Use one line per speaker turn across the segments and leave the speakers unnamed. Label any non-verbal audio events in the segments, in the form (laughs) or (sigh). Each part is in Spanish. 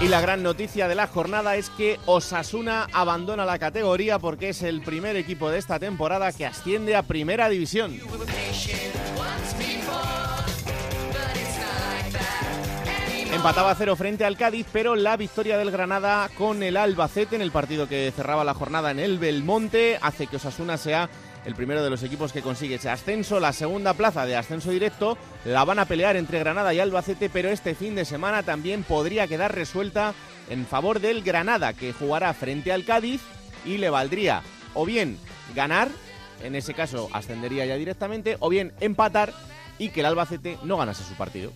Y la gran noticia de la jornada es que Osasuna abandona la categoría porque es el primer equipo de esta temporada que asciende a Primera División. Empataba cero frente al Cádiz, pero la victoria del Granada con el Albacete en el partido que cerraba la jornada en el Belmonte hace que Osasuna sea el primero de los equipos que consigue ese ascenso. La segunda plaza de ascenso directo la van a pelear entre Granada y Albacete, pero este fin de semana también podría quedar resuelta en favor del Granada, que jugará frente al Cádiz y le valdría o bien ganar, en ese caso ascendería ya directamente, o bien empatar y que el Albacete no ganase su partido.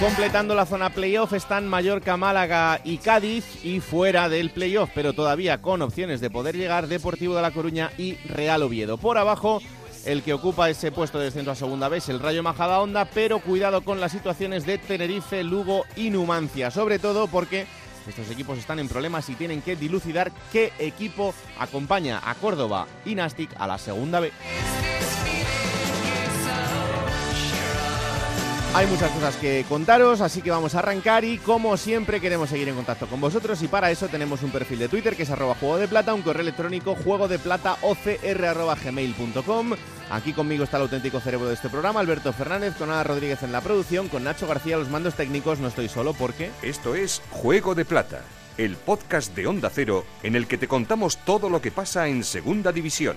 Completando la zona playoff están Mallorca, Málaga y Cádiz y fuera del playoff, pero todavía con opciones de poder llegar Deportivo de La Coruña y Real Oviedo. Por abajo, el que ocupa ese puesto de descenso a segunda vez, el Rayo Majadahonda, pero cuidado con las situaciones de Tenerife, Lugo y Numancia, sobre todo porque estos equipos están en problemas y tienen que dilucidar qué equipo acompaña a Córdoba y Nastic a la segunda vez. Hay muchas cosas que contaros, así que vamos a arrancar y como siempre queremos seguir en contacto con vosotros y para eso tenemos un perfil de Twitter que es arroba juego de plata, un correo electrónico juego de plata. Aquí conmigo está el auténtico cerebro de este programa, Alberto Fernández, con Ana Rodríguez en la producción, con Nacho García los mandos técnicos, no estoy solo porque...
Esto es Juego de Plata, el podcast de Onda Cero en el que te contamos todo lo que pasa en Segunda División.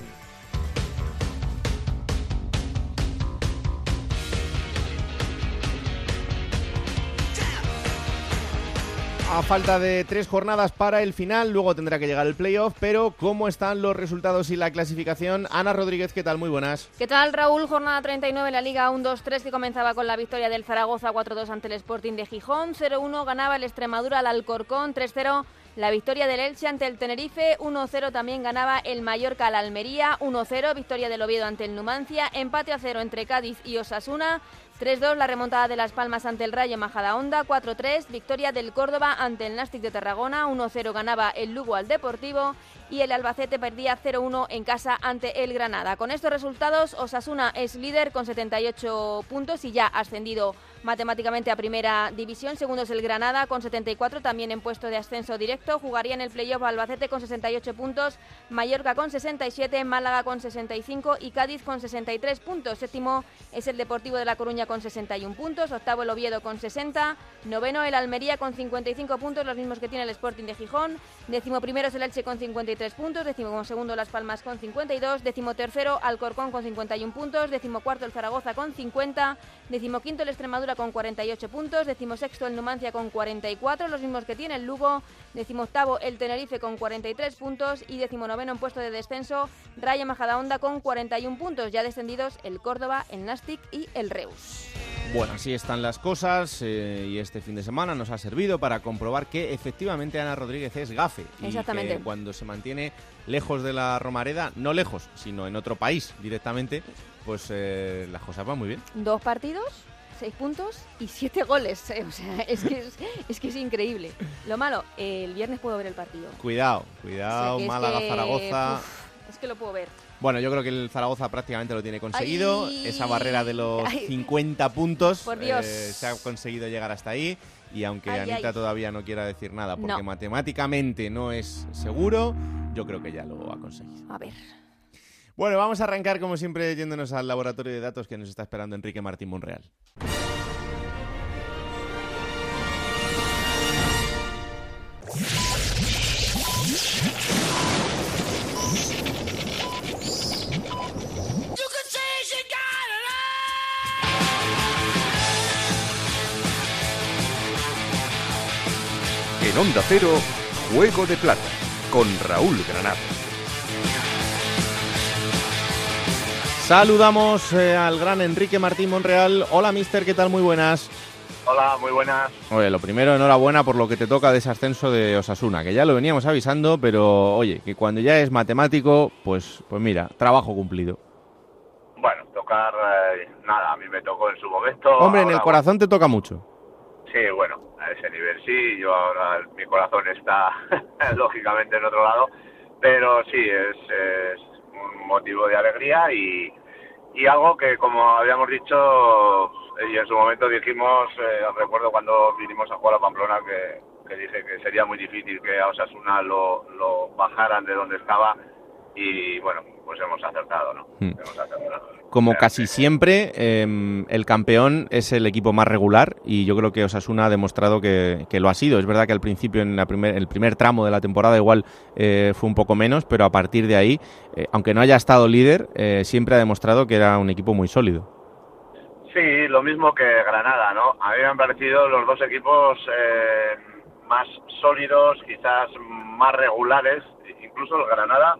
A falta de tres jornadas para el final, luego tendrá que llegar el playoff, pero ¿cómo están los resultados y la clasificación? Ana Rodríguez, ¿qué tal? Muy buenas.
¿Qué tal, Raúl? Jornada 39 en la Liga 1-2-3 que comenzaba con la victoria del Zaragoza 4-2 ante el Sporting de Gijón, 0-1 ganaba el Extremadura al Alcorcón, 3-0 la victoria del Elche ante el Tenerife, 1-0 también ganaba el Mallorca al Almería, 1-0 victoria del Oviedo ante el Numancia, empate a 0 entre Cádiz y Osasuna, 3-2 la remontada de Las Palmas ante el Rayo Majadahonda, 4-3 victoria del Córdoba ante el Nastic de Tarragona, 1-0 ganaba el Lugo al Deportivo y el Albacete perdía 0-1 en casa ante el Granada. Con estos resultados, Osasuna es líder con 78 puntos y ya ascendido matemáticamente a primera división. Segundo es el Granada con 74, también en puesto de ascenso directo. Jugaría en el playoff Albacete con 68 puntos, Mallorca con 67, Málaga con 65 y Cádiz con 63 puntos. Séptimo es el Deportivo de La Coruña con 61 puntos, octavo el Oviedo con 60, noveno el Almería con 55 puntos, los mismos que tiene el Sporting de Gijón. Décimo primero es el Elche con 53 puntos, décimo segundo Las Palmas con 52, décimo tercero Alcorcón con 51 puntos, décimo cuarto el Zaragoza con 50, décimo quinto el Extremadura con 48 puntos, decimosexto el Numancia con 44, los mismos que tiene el Lugo, decimoctavo el Tenerife con 43 puntos y decimonoveno en puesto de descenso Rayo Majadahonda con 41 puntos, ya descendidos el Córdoba, el Nastic y el Reus.
Bueno, así están las cosas eh, y este fin de semana nos ha servido para comprobar que efectivamente Ana Rodríguez es gafe.
Exactamente.
Y que cuando se mantiene lejos de la Romareda, no lejos, sino en otro país directamente, pues eh, las cosas van muy bien.
Dos partidos, seis puntos y siete goles. eh, (laughs) O sea, es que es, es que es increíble. Lo malo, el viernes puedo ver el partido.
Cuidado,
O
cuidado,
sea, que es
Málaga,
que,
Zaragoza.
uf, es que lo puedo ver.
Bueno, yo creo que el Zaragoza prácticamente lo tiene conseguido.
Ay.
Esa barrera de los
Ay.
50 puntos
Por Dios.
eh, se ha conseguido llegar hasta ahí. Y aunque
Ay,
Anita todavía no quiera decir nada porque
No.
matemáticamente no es seguro, yo creo que ya lo ha conseguido.
A ver.
Bueno, vamos a arrancar como siempre yéndonos al laboratorio de datos que nos está esperando Enrique Martín Monreal.
En Onda Cero, Juego de Plata, con Raúl Granado.
Saludamos eh, al gran Enrique Martín Monreal. Hola, mister, ¿qué tal? Muy buenas.
Hola, muy buenas.
Oye, lo primero, enhorabuena por lo que te toca de ese ascenso de Osasuna, que ya lo veníamos avisando, pero oye, que cuando ya es matemático, pues, pues mira, trabajo cumplido.
Bueno, tocar, eh, nada, a mí me tocó en su momento.
Hombre, en el corazón te toca mucho.
Sí, bueno, a ese nivel sí, yo ahora mi corazón está (laughs) lógicamente en otro lado, pero sí, es, es un motivo de alegría y, y algo que, como habíamos dicho, y en su momento dijimos, eh, recuerdo cuando vinimos a jugar a Pamplona, que, que, dije que sería muy difícil que a Osasuna lo, lo bajaran de donde estaba. Y bueno, pues hemos acertado, ¿no?
Hmm. Como casi siempre, em, el campeón es el equipo más regular y yo creo que Osasuna ha demostrado que, lo ha sido. Es verdad que al principio, en la primer, el primer tramo de la temporada, igual eh, fue un poco menos, pero a partir de ahí, eh, aunque no haya estado líder, eh, siempre ha demostrado que era un equipo muy sólido.
Sí, lo mismo que Granada, ¿no? A mí me han parecido los dos equipos más sólidos, quizás más regulares, incluso el Granada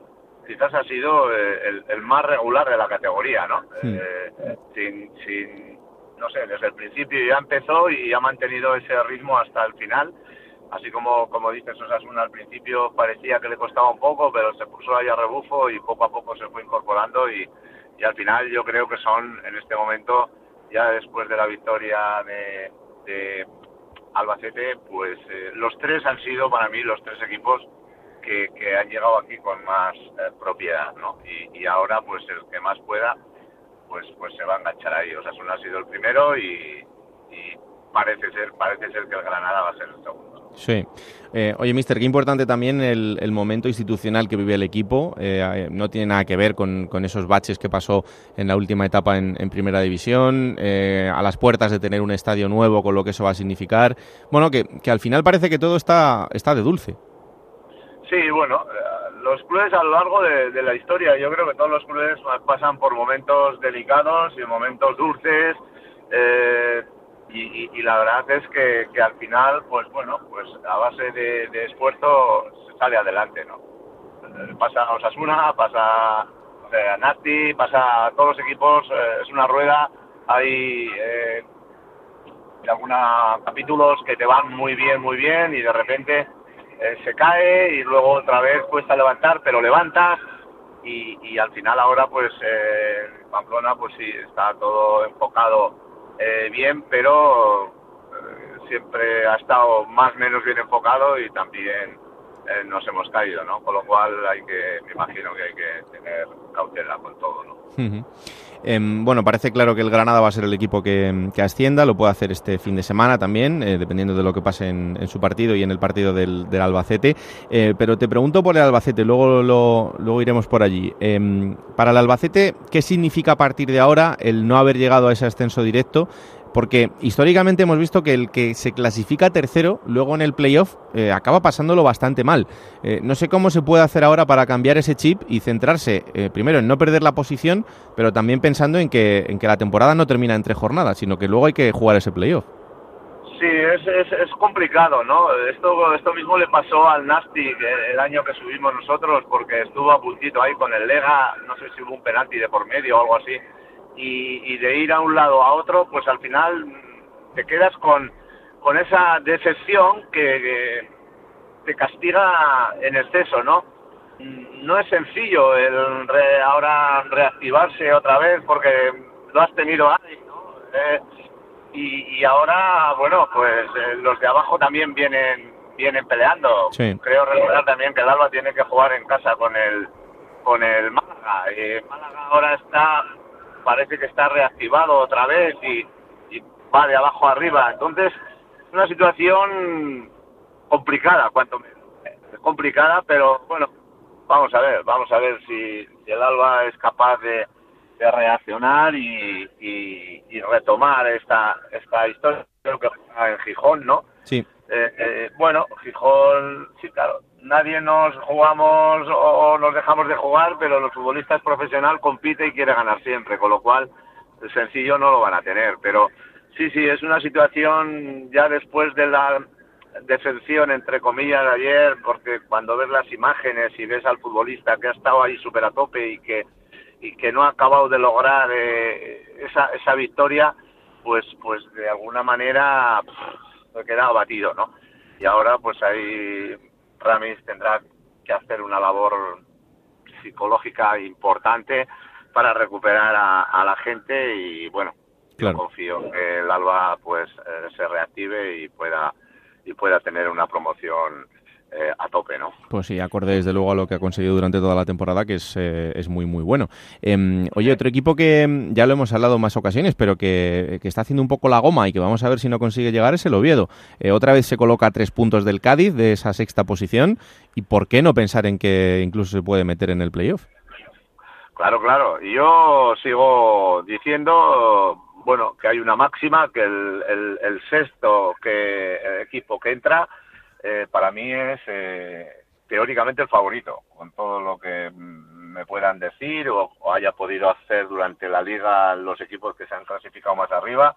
quizás ha sido eh, el, más regular de la categoría, ¿no? Eh, sin, sin, no sé, desde el principio ya empezó y ha mantenido ese ritmo hasta el final. Así como, como dices, Osasuna al principio parecía que le costaba un poco, pero se puso ahí a rebufo y poco a poco se fue incorporando y, y al final yo creo que son en este momento, ya después de la victoria de, de Albacete, pues eh, los tres han sido para mí los tres equipos que, han llegado aquí con más eh, propiedad, ¿no? Y, ahora, pues el que más pueda, pues pues se va a enganchar ahí. O sea, ha sido el primero y, parece ser parece ser que el Granada va a ser el segundo.
Sí. Eh, oye, mister, qué importante también el, momento institucional que vive el equipo. Eh, no tiene nada que ver con, esos baches que pasó en la última etapa en, Primera División, a las puertas de tener un estadio nuevo, con lo que eso va a significar. Bueno, que, que al final parece que todo está, está de dulce.
Sí, bueno, eh, los clubes a lo largo de, la historia, yo creo que todos los clubes pasan por momentos delicados y momentos dulces, eh, y, la verdad es que, al final, pues bueno, pues a base de, esfuerzo se sale adelante, ¿no? Eh, pasa a Osasuna, pasa a Nati, pasa a todos los equipos, es una rueda, hay algunos capítulos que te van muy bien, muy bien, y de repente eh, se cae y luego otra vez cuesta levantar, pero levanta y, y al final ahora pues eh, Pamplona pues sí, está todo enfocado eh, bien, pero eh, siempre ha estado más o menos bien enfocado y también nos hemos caído, ¿no? Con lo cual hay que, me imagino que hay que tener cautela con todo, ¿no?
Em, bueno, parece claro que el Granada va a ser el equipo que, ascienda, lo puede hacer este fin de semana también, eh, dependiendo de lo que pase en, su partido y en el partido del, Albacete. Eh, pero te pregunto por el Albacete, luego, lo, luego iremos por allí. Em, para el Albacete, ¿qué significa a partir de ahora el no haber llegado a ese ascenso directo? Porque históricamente hemos visto que el que se clasifica tercero, luego en el playoff, eh, acaba pasándolo bastante mal. Eh, no sé cómo se puede hacer ahora para cambiar ese chip y centrarse, eh, primero, en no perder la posición, pero también pensando en que, en que la temporada no termina entre jornadas, sino que luego hay que jugar ese playoff.
Sí, es, es, complicado, ¿no? Esto, esto mismo le pasó al Nasty el año que subimos nosotros, porque estuvo a puntito ahí con el Lega, no sé si hubo un penalti de por medio o algo así y, de ir a un lado a otro, pues al final te quedas con, con esa decepción que, te castiga en exceso, ¿no? No es sencillo el ahora reactivarse otra vez porque lo has tenido ahí, ¿no? Eh, y, ahora, bueno, pues eh, los de abajo también vienen vienen peleando. Creo recordar también que el Alba tiene que jugar en casa con el con el Málaga. Y Málaga ahora está parece que está reactivado otra vez y, va de abajo arriba. Entonces, es una situación complicada, cuanto menos. Es complicada, pero bueno, vamos a ver, vamos a ver si, el Alba es capaz de, reaccionar y, retomar esta, esta historia. Creo que en Gijón, ¿no?
Sí.
Eh, eh, bueno, Gijón, sí, claro, nadie nos jugamos o nos dejamos de jugar, pero los futbolistas profesional compite y quiere ganar siempre, con lo cual sencillo no lo van a tener. Pero sí, sí, es una situación ya después de la decepción, entre comillas, de ayer, porque cuando ves las imágenes y ves al futbolista que ha estado ahí súper a tope y que, y que no ha acabado de lograr eh, esa, esa victoria, pues, pues de alguna manera pff, queda abatido, ¿no? Y ahora pues ahí Ramis tendrá que hacer una labor psicológica importante para recuperar a, la gente y bueno, yo confío que el Alba pues eh, se reactive y pueda y pueda tener una promoción eh, a tope, ¿no?
Pues sí, acorde desde luego a lo que ha conseguido durante toda la temporada, que es, eh, es muy, muy bueno. Em, oye, otro equipo que em, ya lo hemos hablado más ocasiones, pero que, que, está haciendo un poco la goma y que vamos a ver si no consigue llegar es el Oviedo. Eh, otra vez se coloca a tres puntos del Cádiz, de esa sexta posición, y ¿por qué no pensar en que incluso se puede meter en el playoff?
Claro, claro. Y yo sigo diciendo, bueno, que hay una máxima, que el, el, el sexto que, el equipo que entra eh, para mí es eh, teóricamente el favorito, con todo lo que me puedan decir o, haya podido hacer durante la liga los equipos que se han clasificado más arriba.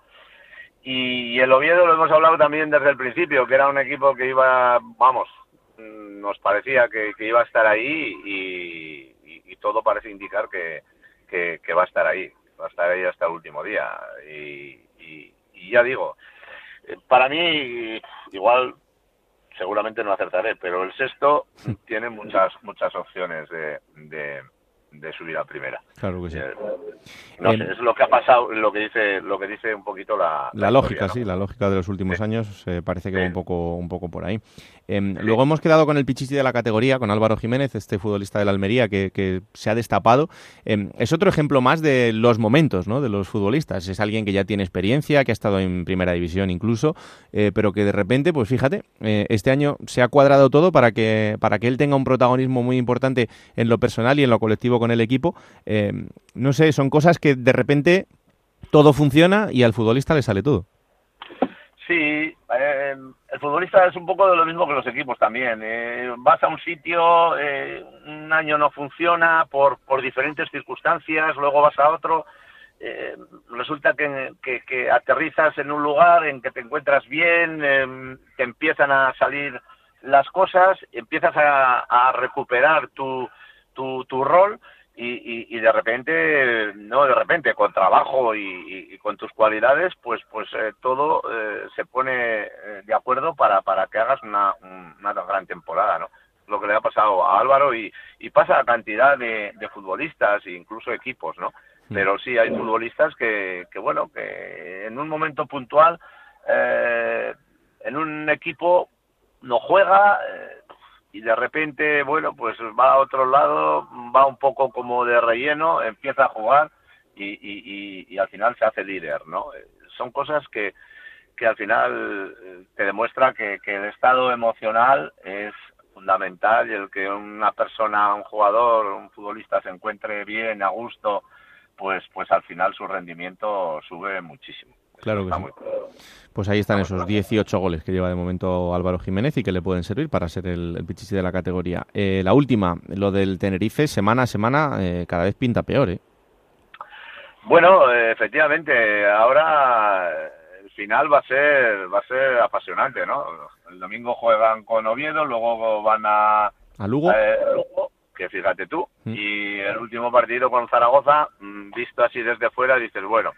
Y, el Oviedo lo hemos hablado también desde el principio, que era un equipo que iba, vamos, mm, nos parecía que, iba a estar ahí y, todo parece indicar que, que, va a estar ahí, va a estar ahí hasta el último día. Y, y ya digo, eh, para mí, igual seguramente no acertaré, pero el sexto tiene muchas muchas opciones de, de, de subir a primera.
Claro que sí. Eh,
no sé, es lo que ha pasado, lo que dice lo que dice un poquito la,
la, lógica, sí, la lógica de los últimos años eh, parece que va un poco un poco por ahí. Em, luego hemos quedado con el pichichi de la categoría, con Álvaro Jiménez, este futbolista de la Almería que, se ha destapado. Em, es otro ejemplo más de los momentos ¿no? de los futbolistas. Es alguien que ya tiene experiencia, que ha estado en primera división incluso, eh, pero que de repente, pues fíjate, eh, este año se ha cuadrado todo para que, para que él tenga un protagonismo muy importante en lo personal y en lo colectivo con el equipo. Em, no sé, son cosas que de repente todo funciona y al futbolista le sale todo.
Sí, eh, el futbolista es un poco de lo mismo que los equipos también. Eh, vas a un sitio, eh, un año no funciona por, por diferentes circunstancias, luego vas a otro. Eh, resulta que, que, aterrizas en un lugar en que te encuentras bien, eh, te empiezan a salir las cosas, empiezas a recuperar tu, tu, tu rol y, y, de repente, no de repente, con trabajo y, con tus cualidades, pues pues eh, todo eh, se pone eh, de acuerdo para, para que hagas una, una gran temporada, ¿no? Lo que le ha pasado a Álvaro y, y pasa a cantidad de, de futbolistas e incluso equipos, ¿no? Mm. Pero sí hay futbolistas que, que bueno, que en un momento puntual, en un equipo no juega, y de repente, bueno, pues va a otro lado, va un poco como de relleno, empieza a jugar y, y, al final se hace líder, ¿no? Son cosas que, que al final eh, te demuestra que, que el estado emocional es fundamental y el que una persona, un jugador, un futbolista se encuentre bien, a gusto, pues, pues al final su rendimiento sube muchísimo.
Claro que sí. Pues ahí están esos 18 goles que lleva de momento Álvaro Jiménez y que le pueden servir para ser el, el pichichi de la categoría. Eh, la última, lo del Tenerife, semana a semana, eh, cada vez pinta peor, ¿eh?
Bueno, efectivamente, ahora el final va a ser va a ser apasionante, ¿no? El domingo juegan con Oviedo, luego van a,
¿A Lugo?
Eh, Lugo que fíjate tú, mm. y el último partido con Zaragoza, mm, visto así desde fuera, dices, bueno,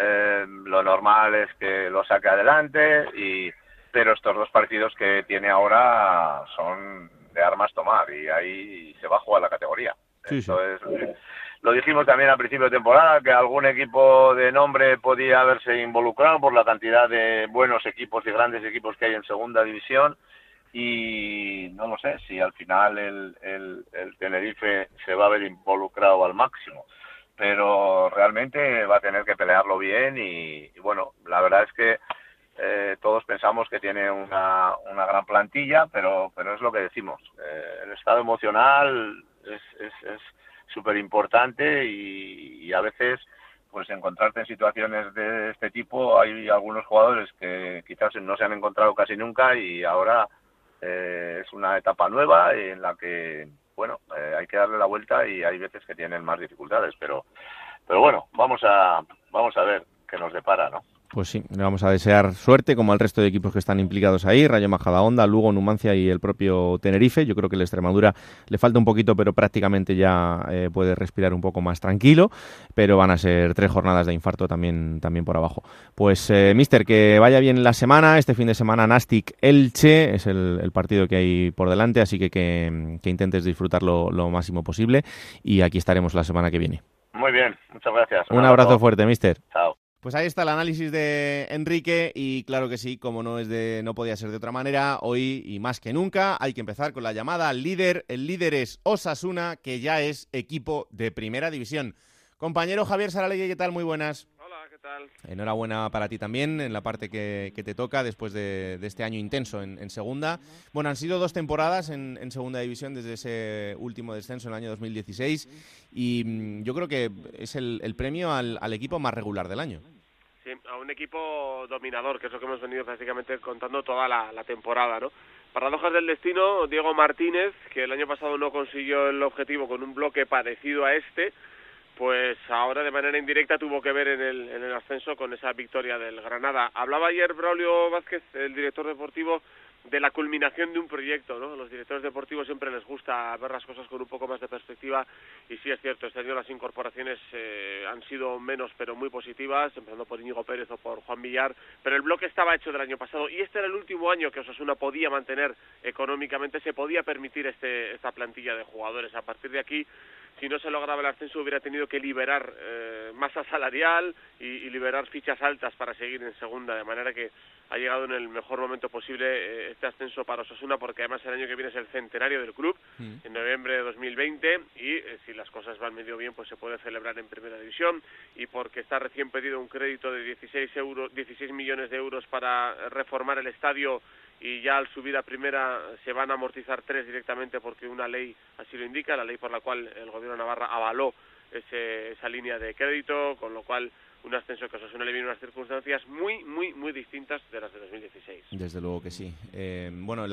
eh, lo normal es que lo saque adelante y pero estos dos partidos que tiene ahora son de armas tomar y ahí se va a jugar la categoría. lo dijimos también al principio de temporada que algún equipo de nombre podía haberse involucrado por la cantidad de buenos equipos y grandes equipos que hay en segunda división y no lo sé si al final el, el, el Tenerife se va a ver involucrado al máximo pero realmente va a tener que pelearlo bien y, bueno, la verdad es que eh, todos pensamos que tiene una, una gran plantilla, pero, pero es lo que decimos. Eh, el estado emocional es súper es, importante y, y, a veces pues encontrarte en situaciones de este tipo hay algunos jugadores que quizás no se han encontrado casi nunca y ahora eh, es una etapa nueva en la que bueno, eh, hay que darle la vuelta y hay veces que tienen más dificultades, pero, pero bueno, vamos a, vamos a ver qué nos depara, ¿no?
Pues sí, le vamos a desear suerte como al resto de equipos que están implicados ahí, Rayo Majadahonda, Lugo, Numancia y el propio Tenerife. Yo creo que la Extremadura le falta un poquito, pero prácticamente ya eh, puede respirar un poco más tranquilo, pero van a ser tres jornadas de infarto también, también por abajo. Pues, eh, mister, que vaya bien la semana, este fin de semana Nastic Elche, es el, partido que hay por delante, así que que, intentes disfrutarlo lo máximo posible y aquí estaremos la semana que viene.
Muy bien, muchas gracias.
Un, abrazo fuerte, mister.
Chao.
Pues ahí está el análisis de Enrique y claro que sí, como no es de no podía ser de otra manera, hoy y más que nunca hay que empezar con la llamada al líder. El líder es Osasuna, que ya es equipo de Primera División. Compañero Javier Saralegui, ¿qué tal? Muy buenas. Enhorabuena para ti también en la parte que, te toca después de, este año intenso en, segunda. Bueno, han sido dos temporadas en, segunda división desde ese último descenso en el año 2016 y mm, yo creo que es el, premio al, equipo más regular del año.
Sí, a un equipo dominador, que es lo que hemos venido básicamente contando toda la, la temporada, ¿no? Paradojas del destino, Diego Martínez, que el año pasado no consiguió el objetivo con un bloque parecido a este, pues ahora de manera indirecta tuvo que ver en el, en el ascenso con esa victoria del Granada. Hablaba ayer Braulio Vázquez, el director deportivo, de la culminación de un proyecto, ¿no? A los directores deportivos siempre les gusta ver las cosas con un poco más de perspectiva y sí es cierto, este año las incorporaciones eh, han sido menos pero muy positivas, empezando por Íñigo Pérez o por Juan Villar, pero el bloque estaba hecho del año pasado y este era el último año que Osasuna podía mantener económicamente, se podía permitir este, esta plantilla de jugadores. A partir de aquí si no se lograba el ascenso hubiera tenido que liberar eh, masa salarial y, liberar fichas altas para seguir en segunda, de manera que ha llegado en el mejor momento posible eh, este ascenso para Osasuna, porque además el año que viene es el centenario del club, mm. en noviembre de 2020, y eh, si las cosas van medio bien, pues se puede celebrar en primera división, y porque está recién pedido un crédito de 16, euros, 16 millones de euros para reformar el estadio y ya al subir a primera se van a amortizar tres directamente porque una ley así lo indica, la ley por la cual el gobierno de Navarra avaló ese, esa línea de crédito, con lo cual un ascenso que Osasuna le viene unas circunstancias muy, muy, muy distintas de las de 2016.
Desde luego que sí. Eh, bueno,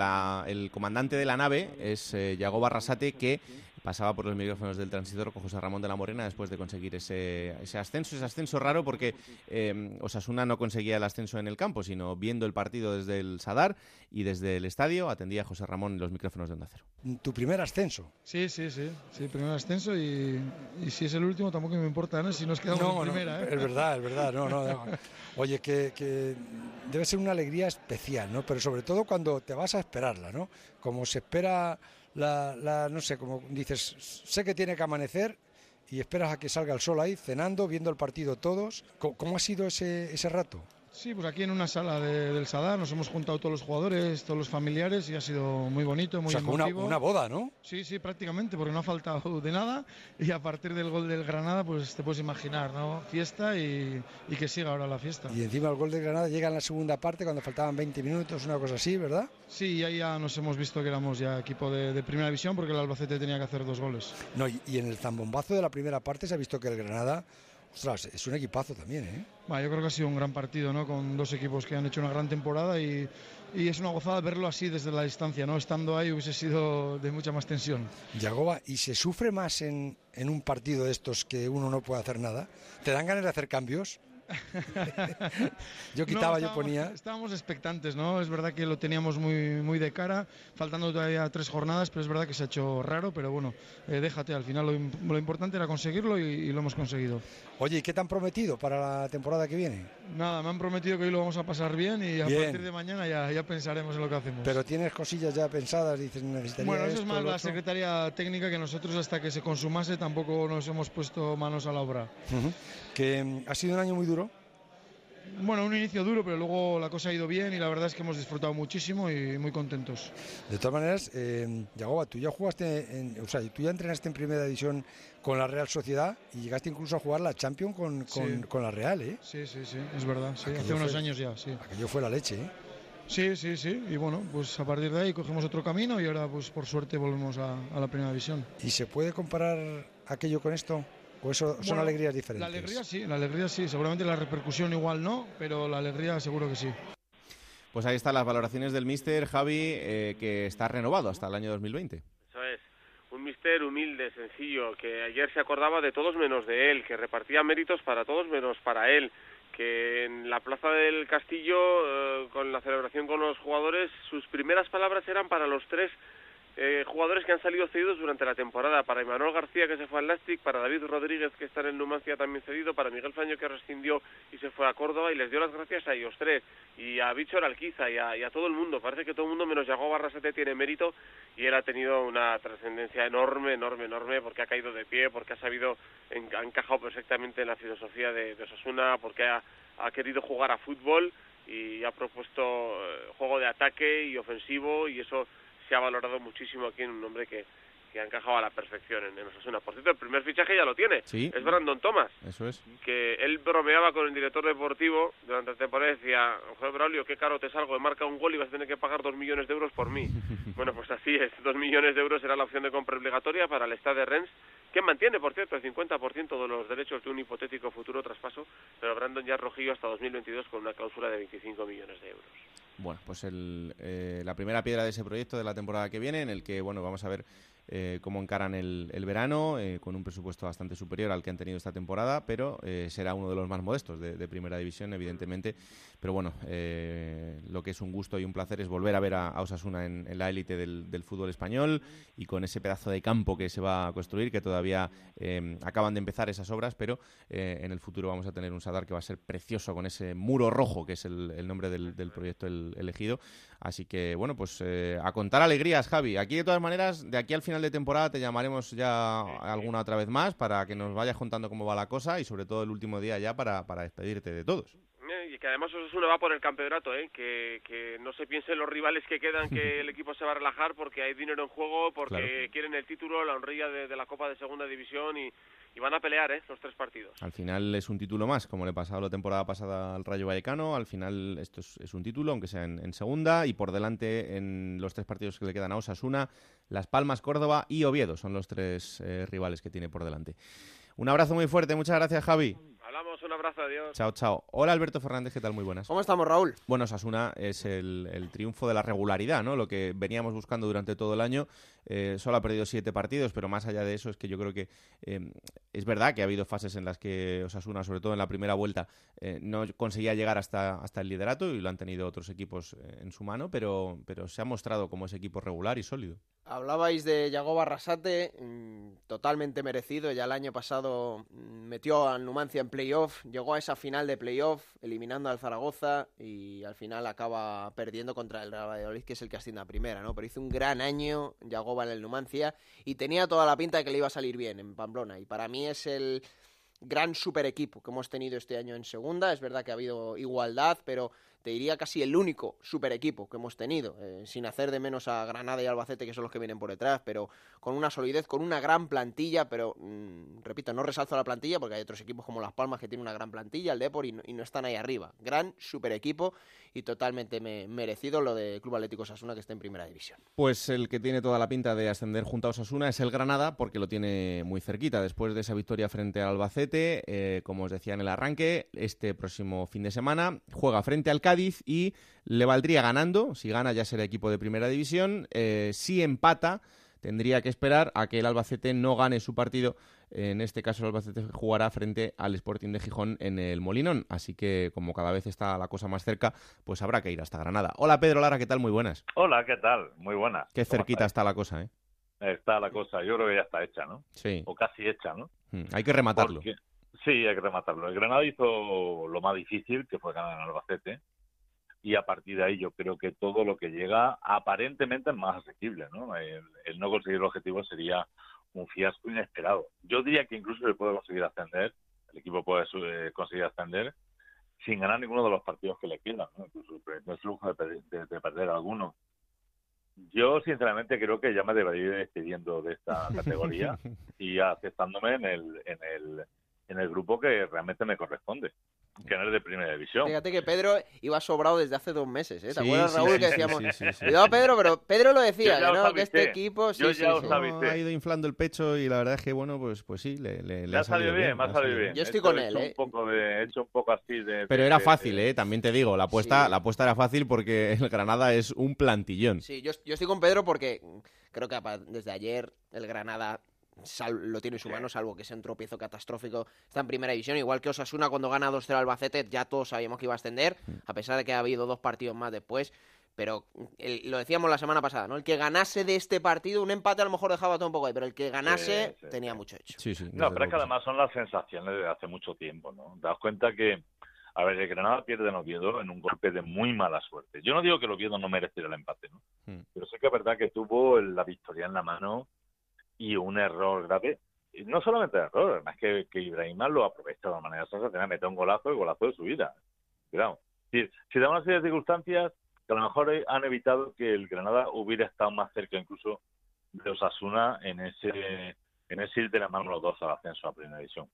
el comandante de la nave es eh, Yago Barrasate, que pasaba por los micrófonos del transistor con José Ramón de la Morena después de conseguir ese, ese ascenso. Ese ascenso raro porque eh, Osasuna no conseguía el ascenso en el campo, sino viendo el partido desde el Sadar y desde el estadio atendía a José Ramón en los micrófonos de Onda Cero.
¿Tu primer ascenso?
Sí, sí, sí. Sí, primer ascenso y, si es el último tampoco me importa, ¿no? Si nos quedamos en primera. ¿eh?
Es verdad, es verdad. No, no, Oye, que, que debe ser una alegría especial, ¿no? Pero sobre todo cuando te vas a esperarla, ¿no? Como se espera la, no sé, como dices, sé que tiene que amanecer y esperas a que salga el sol ahí, cenando, viendo el partido todos. ¿Cómo, ha sido ese, ese rato?
Sí, pues aquí en una sala del Sadar nos hemos juntado todos los jugadores, todos los familiares y ha sido muy bonito, muy o
Una, boda, ¿no?
Sí, sí, prácticamente, porque no ha faltado de nada y a partir del gol del Granada, pues te puedes imaginar, ¿no? Fiesta y, que siga ahora la fiesta.
Y encima el gol del Granada llega en la segunda parte cuando faltaban 20 minutos, una cosa así, ¿verdad?
Sí, y ahí ya nos hemos visto que éramos ya equipo de, primera división porque el Albacete tenía que hacer dos goles.
No, y, y en el zambombazo de la primera parte se ha visto que el Granada Ostras, es un equipazo también, ¿eh?
yo creo que ha sido un gran partido, ¿no? Con dos equipos que han hecho una gran temporada y, y, es una gozada verlo así desde la distancia, ¿no? Estando ahí hubiese sido de mucha más tensión.
Yagoba, ¿y se sufre más en, en un partido de estos que uno no puede hacer nada? ¿Te dan ganas de hacer cambios? (laughs) yo quitaba, yo ponía.
Estábamos expectantes, ¿no? Es verdad que lo teníamos muy, muy de cara, faltando todavía tres jornadas, pero es verdad que se ha hecho raro, pero bueno, eh, déjate, al final lo, importante era conseguirlo y, lo hemos conseguido.
Oye, ¿y qué te han prometido para la temporada que viene?
Nada, me han prometido que hoy lo vamos a pasar bien y a partir de mañana ya, ya, pensaremos en lo que hacemos.
Pero tienes cosillas ya pensadas, dices, necesitaría
Bueno, eso es más la secretaria técnica que nosotros hasta que se consumase tampoco nos hemos puesto manos a la obra.
Que mm, ha sido un año muy duro
bueno, un inicio duro, pero luego la cosa ha ido bien y la verdad es que hemos disfrutado muchísimo y muy contentos.
De todas maneras, eh, Yagoba, tú ya jugaste, en, o sea, tú ya entrenaste en primera división con la Real Sociedad y llegaste incluso a jugar la Champions con, con, la Real, ¿eh?
Sí, sí, sí, es verdad, hace unos años ya, sí.
Aquello fue la leche, ¿eh?
Sí, sí, sí, y bueno, pues a partir de ahí cogemos otro camino y ahora pues por suerte volvemos a, a la primera división.
¿Y se puede comparar aquello con esto? ¿O eso son alegrías diferentes?
La alegría sí, la alegría sí. Seguramente la repercusión igual no, pero la alegría seguro que sí.
Pues ahí están las valoraciones del Mister Javi, eh, que está renovado hasta el año 2020.
Eso es. Un Mister humilde, sencillo, que ayer se acordaba de todos menos de él, que repartía méritos para todos menos para él, que en la plaza del Castillo, eh, con la celebración con los jugadores, sus primeras palabras eran para los tres eh, jugadores que han salido cedidos durante la temporada. Para Emanuel García, que se fue al Lastic, para David Rodríguez, que está en el Numancia también cedido, para Miguel Faño, que rescindió y se fue a Córdoba, y les dio las gracias a ellos tres, y a Víctor Alquiza, y a, y a todo el mundo. Parece que todo el mundo, menos Yago Barrasete, tiene mérito, y él ha tenido una trascendencia enorme, enorme, enorme, porque ha caído de pie, porque ha sabido, en, ha encajado perfectamente en la filosofía de, de Osasuna, porque ha, querido jugar a fútbol y ha propuesto eh, juego de ataque y ofensivo, y eso se ha valorado muchísimo aquí en un hombre que, que ha encajado a la perfección en, en Osasuna. Por cierto, el primer fichaje ya lo tiene.
Sí.
Es Brandon Thomas,
Eso es.
que él bromeaba con el director deportivo durante la temporada y decía, joder, Braulio, qué caro te salgo, de marca un gol y vas a tener que pagar dos millones de euros por mí. (laughs) bueno, pues así es, dos millones de euros será la opción de compra obligatoria para el Stade de Rennes, que mantiene, por cierto, el 50% de los derechos de un hipotético futuro traspaso, pero Brandon ya rojillo hasta 2022 con una cláusula de 25 millones de euros.
Bueno, pues el, eh, la primera piedra de ese proyecto de la temporada que viene, en el que, bueno, vamos a ver eh, cómo encaran el, verano, eh, con un presupuesto bastante superior al que han tenido esta temporada, pero eh, será uno de los más modestos de, primera división, evidentemente. Pero bueno, eh, lo que es un gusto y un placer es volver a ver a, Osasuna en, la élite del, fútbol español y con ese pedazo de campo que se va a construir, que todavía acaban de empezar esas obras, pero en el futuro vamos a tener un Sadar que va a ser precioso con ese muro rojo, que es el, nombre del, proyecto el- elegido. Así que, bueno, pues eh, a contar alegrías, Javi. Aquí, de todas maneras, de aquí al final de temporada te llamaremos ya alguna otra vez más para que nos vayas contando cómo va la cosa y sobre todo el último día ya para, para despedirte de todos.
Eh, Y que además Osasuna va por el campeonato, ¿eh? que, que no se piensen los rivales que quedan que el (laughs) equipo se va a relajar porque hay dinero en juego, porque
Claro.
quieren el título, la honrilla de, de la Copa de Segunda División y, y van a pelear ¿eh? los tres partidos.
Al final es un título más, como le pasaba la temporada pasada al Rayo Vallecano. Al final esto es, un título, aunque sea en, en segunda. Y por delante, en los tres partidos que le quedan a Osasuna, Las Palmas, Córdoba y Oviedo son los tres eh, rivales que tiene por delante. Un abrazo muy fuerte. Muchas gracias, Javi.
Hablamos, un abrazo, adiós.
Chao, chao. Hola, Alberto Fernández. ¿Qué tal? Muy buenas.
¿Cómo estamos, Raúl?
Bueno, Osasuna es el, el triunfo de la regularidad, ¿no? Lo que veníamos buscando durante todo el año. Eh, solo ha perdido siete partidos, pero más allá de eso es que yo creo que eh, es verdad que ha habido fases en las que Osasuna, sobre todo en la primera vuelta, eh, no conseguía llegar hasta, hasta el liderato y lo han tenido otros equipos eh, en su mano, pero, pero se ha mostrado como ese equipo regular y sólido.
Hablabais de Yago Barrasate, mm, totalmente merecido. Ya el año pasado mm, metió al Numancia en playoff, llegó a esa final de playoff, eliminando al Zaragoza y al final acaba perdiendo contra el Real Valladolid, que es el que asciende a primera, ¿no? Pero hizo un gran año Yagoba en el Numancia y tenía toda la pinta de que le iba a salir bien en Pamplona. Y para mí es el gran super equipo que hemos tenido este año en segunda. Es verdad que ha habido igualdad, pero te diría casi el único super equipo que hemos tenido, eh, sin hacer de menos a Granada y Albacete, que son los que vienen por detrás, pero con una solidez, con una gran plantilla, pero mm, repito, no resalzo la plantilla porque hay otros equipos como Las Palmas que tienen una gran plantilla, el Depor, y no, están ahí arriba. Gran super equipo y totalmente me- merecido lo de Club Atlético Sasuna que está en primera división.
Pues el que tiene toda la pinta de ascender junto a Osasuna es el Granada, porque lo tiene muy cerquita. Después de esa victoria frente al Albacete, eh, como os decía en el arranque, este próximo fin de semana juega frente al Cádiz y le valdría ganando. Si gana, ya será equipo de primera división. Eh, si empata, tendría que esperar a que el Albacete no gane su partido. En este caso, el Albacete jugará frente al Sporting de Gijón en el Molinón. Así que, como cada vez está la cosa más cerca, pues habrá que ir hasta Granada. Hola Pedro Lara, ¿qué tal? Muy buenas.
Hola, ¿qué tal? Muy buena.
Qué
¿Cómo
cerquita está la cosa, ¿eh?
Está la cosa, yo creo que ya está hecha, ¿no?
Sí.
O casi hecha, ¿no?
Mm, Hay que rematarlo.
Porque- Sí, hay que rematarlo. El Granada hizo lo más difícil, que fue ganar en Albacete, y a partir de ahí yo creo que todo lo que llega aparentemente es más asequible, ¿no? El, el no conseguir el objetivo sería un fiasco inesperado. Yo diría que incluso se puede conseguir ascender, el equipo puede eh, conseguir ascender sin ganar ninguno de los partidos que le quedan, ¿no? Incluso no es lujo de, perder- de- de perder alguno. Yo, sinceramente, creo que ya me debería ir despidiendo de esta (laughs) categoría y aceptándome en el, en el, en el grupo que realmente me corresponde, que no es de primera división.
Fíjate que Pedro iba sobrado desde hace dos meses, ¿eh? ¿Te
Sí,
acuerdas, Raúl,
sí,
que decíamos,
sí, sí, sí.
cuidado Pedro, pero Pedro lo decía, que, no, que este equipo, sí,
Yo ya os
ha ido inflando el pecho y la verdad es que, bueno, pues, pues sí, le, le- le
Me ha salido bien, me ha
le
salido bien.
Yo estoy con
he
él, ¿eh?
Un poco de, he hecho un poco así de...
Pero
de-
era fácil,
de-
¿eh? También te digo, la apuesta,
Sí.
la apuesta era fácil porque (laughs) el Granada es un plantillón.
Sí, yo, yo estoy con Pedro porque creo que desde ayer el Granada lo tiene en su mano, salvo que sea un tropiezo catastrófico. Está en primera división, igual que Osasuna cuando gana 2-0 Albacete, ya todos sabíamos que iba a ascender, mm. a pesar de que ha habido dos partidos más después. Pero lo decíamos la semana pasada, ¿no? El que ganase de este partido, un empate a lo mejor dejaba todo un poco ahí, pero el que ganase tenía mucho hecho.
Sí, sí, no, pero es que además son las sensaciones de hace mucho tiempo, ¿no? Te das cuenta que, a ver, el Granada pierde en Oviedo en un golpe de muy mala suerte. Yo no digo que el Oviedo no mereciera el empate, ¿no? Hmm. Pero sé que es verdad que tuvo la victoria en la mano y un error grave. No solamente error, además que, que Ibrahim lo aprovecha de una manera sensacional, mete un golazo, el golazo de su vida. Cuidado. Si, si da una serie de circunstancias que a lo mejor han evitado que el Granada hubiera estado más cerca incluso de Osasuna en ese en ese ir de la mano los dos al ascenso a Primera División.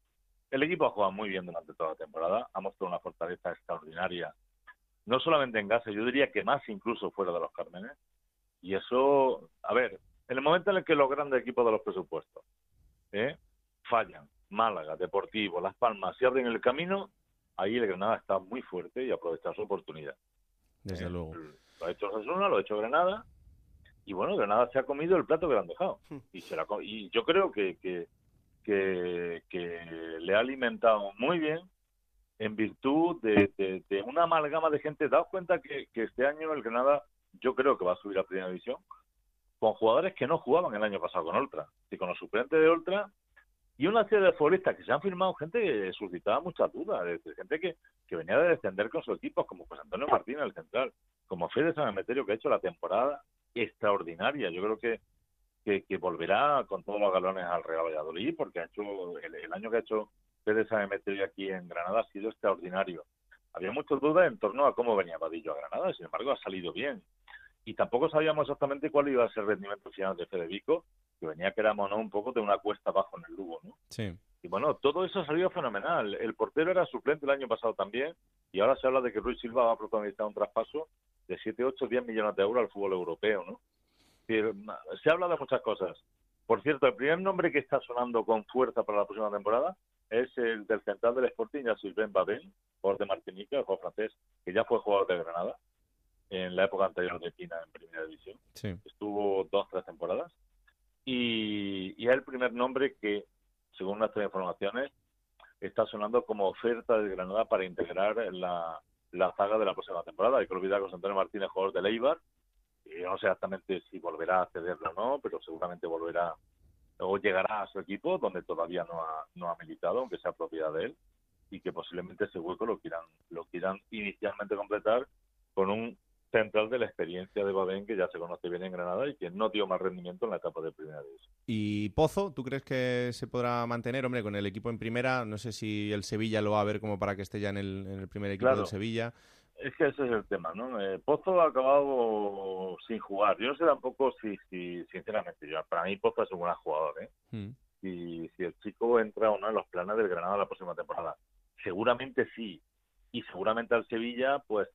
El equipo ha jugado muy bien durante toda la temporada, ha mostrado una fortaleza extraordinaria, no solamente en casa, yo diría que más incluso fuera de los Cármenes. Y eso, a ver, en el momento en el que los grandes equipos de los presupuestos ¿eh? fallan, Málaga, Deportivo, Las Palmas, se abren el camino, ahí el Granada está muy fuerte y aprovecha su oportunidad
desde eh, luego.
Lo ha hecho Osasuna, lo ha hecho Granada, y bueno, Granada se ha comido el plato que le han dejado. Hmm. Y, se y yo creo que, que, que, le ha alimentado muy bien en virtud de, de, una amalgama de gente. Daos cuenta que, que este año el Granada yo creo que va a subir a Primera División con jugadores que no jugaban el año pasado con Ultra. Y con los suplentes de Ultra y una serie de futbolistas que se han firmado, gente que suscitaba muchas dudas, gente que, que venía de descender con su equipo, como José Antonio Martínez, el central, como Fede San Emeterio, que ha hecho la temporada extraordinaria. Yo creo que, que, volverá con todos los galones al Real Valladolid, porque ha hecho el, año que ha hecho Fede San Emeterio aquí en Granada ha sido extraordinario. Había muchas dudas en torno a cómo venía Vadillo a Granada, sin embargo ha salido bien. Y tampoco sabíamos exactamente cuál iba a ser el rendimiento final de Federico, que venía que éramos ¿no? un poco de una cuesta abajo en el Lugo, ¿no?
Sí.
Y bueno, todo eso ha salido fenomenal. El portero era suplente el año pasado también, y ahora se habla de que Ruiz Silva va a protagonizar un traspaso de 7, 8, 10 millones de euros al fútbol europeo, ¿no? Se habla de muchas cosas. Por cierto, el primer nombre que está sonando con fuerza para la próxima temporada es el del central del Sporting, ya Ben Babel, jugador de Martinica, el jugador francés, que ya fue jugador de Granada en la época anterior de Pina en Primera División.
Sí.
Estuvo dos, tres temporadas y, es el primer nombre que, según nuestras informaciones, está sonando como oferta de Granada para integrar la, la zaga de la próxima temporada. Hay que olvidar que José Antonio Martínez, jugador de Leibar, y no sé exactamente si volverá a cederlo o no, pero seguramente volverá o llegará a su equipo, donde todavía no ha, no ha militado, aunque sea propiedad de él, y que posiblemente ese hueco lo quieran, lo quieran inicialmente completar con un central de la experiencia de Babén, que ya se conoce bien en Granada y que no dio más rendimiento en la etapa de primera división.
¿Y Pozo, tú crees que se podrá mantener? Hombre, con el equipo en primera, no sé si el Sevilla lo va a ver como para que esté ya en el, primer equipo del Sevilla.
Es que ese es el tema, ¿no? Eh, Pozo ha acabado sin jugar. Yo no sé tampoco si, si sinceramente, yo, para mí Pozo es un buen jugador, ¿eh? Mm. Y si el chico entra o no en los planes del Granada la próxima temporada. Seguramente sí. Y seguramente al Sevilla, pues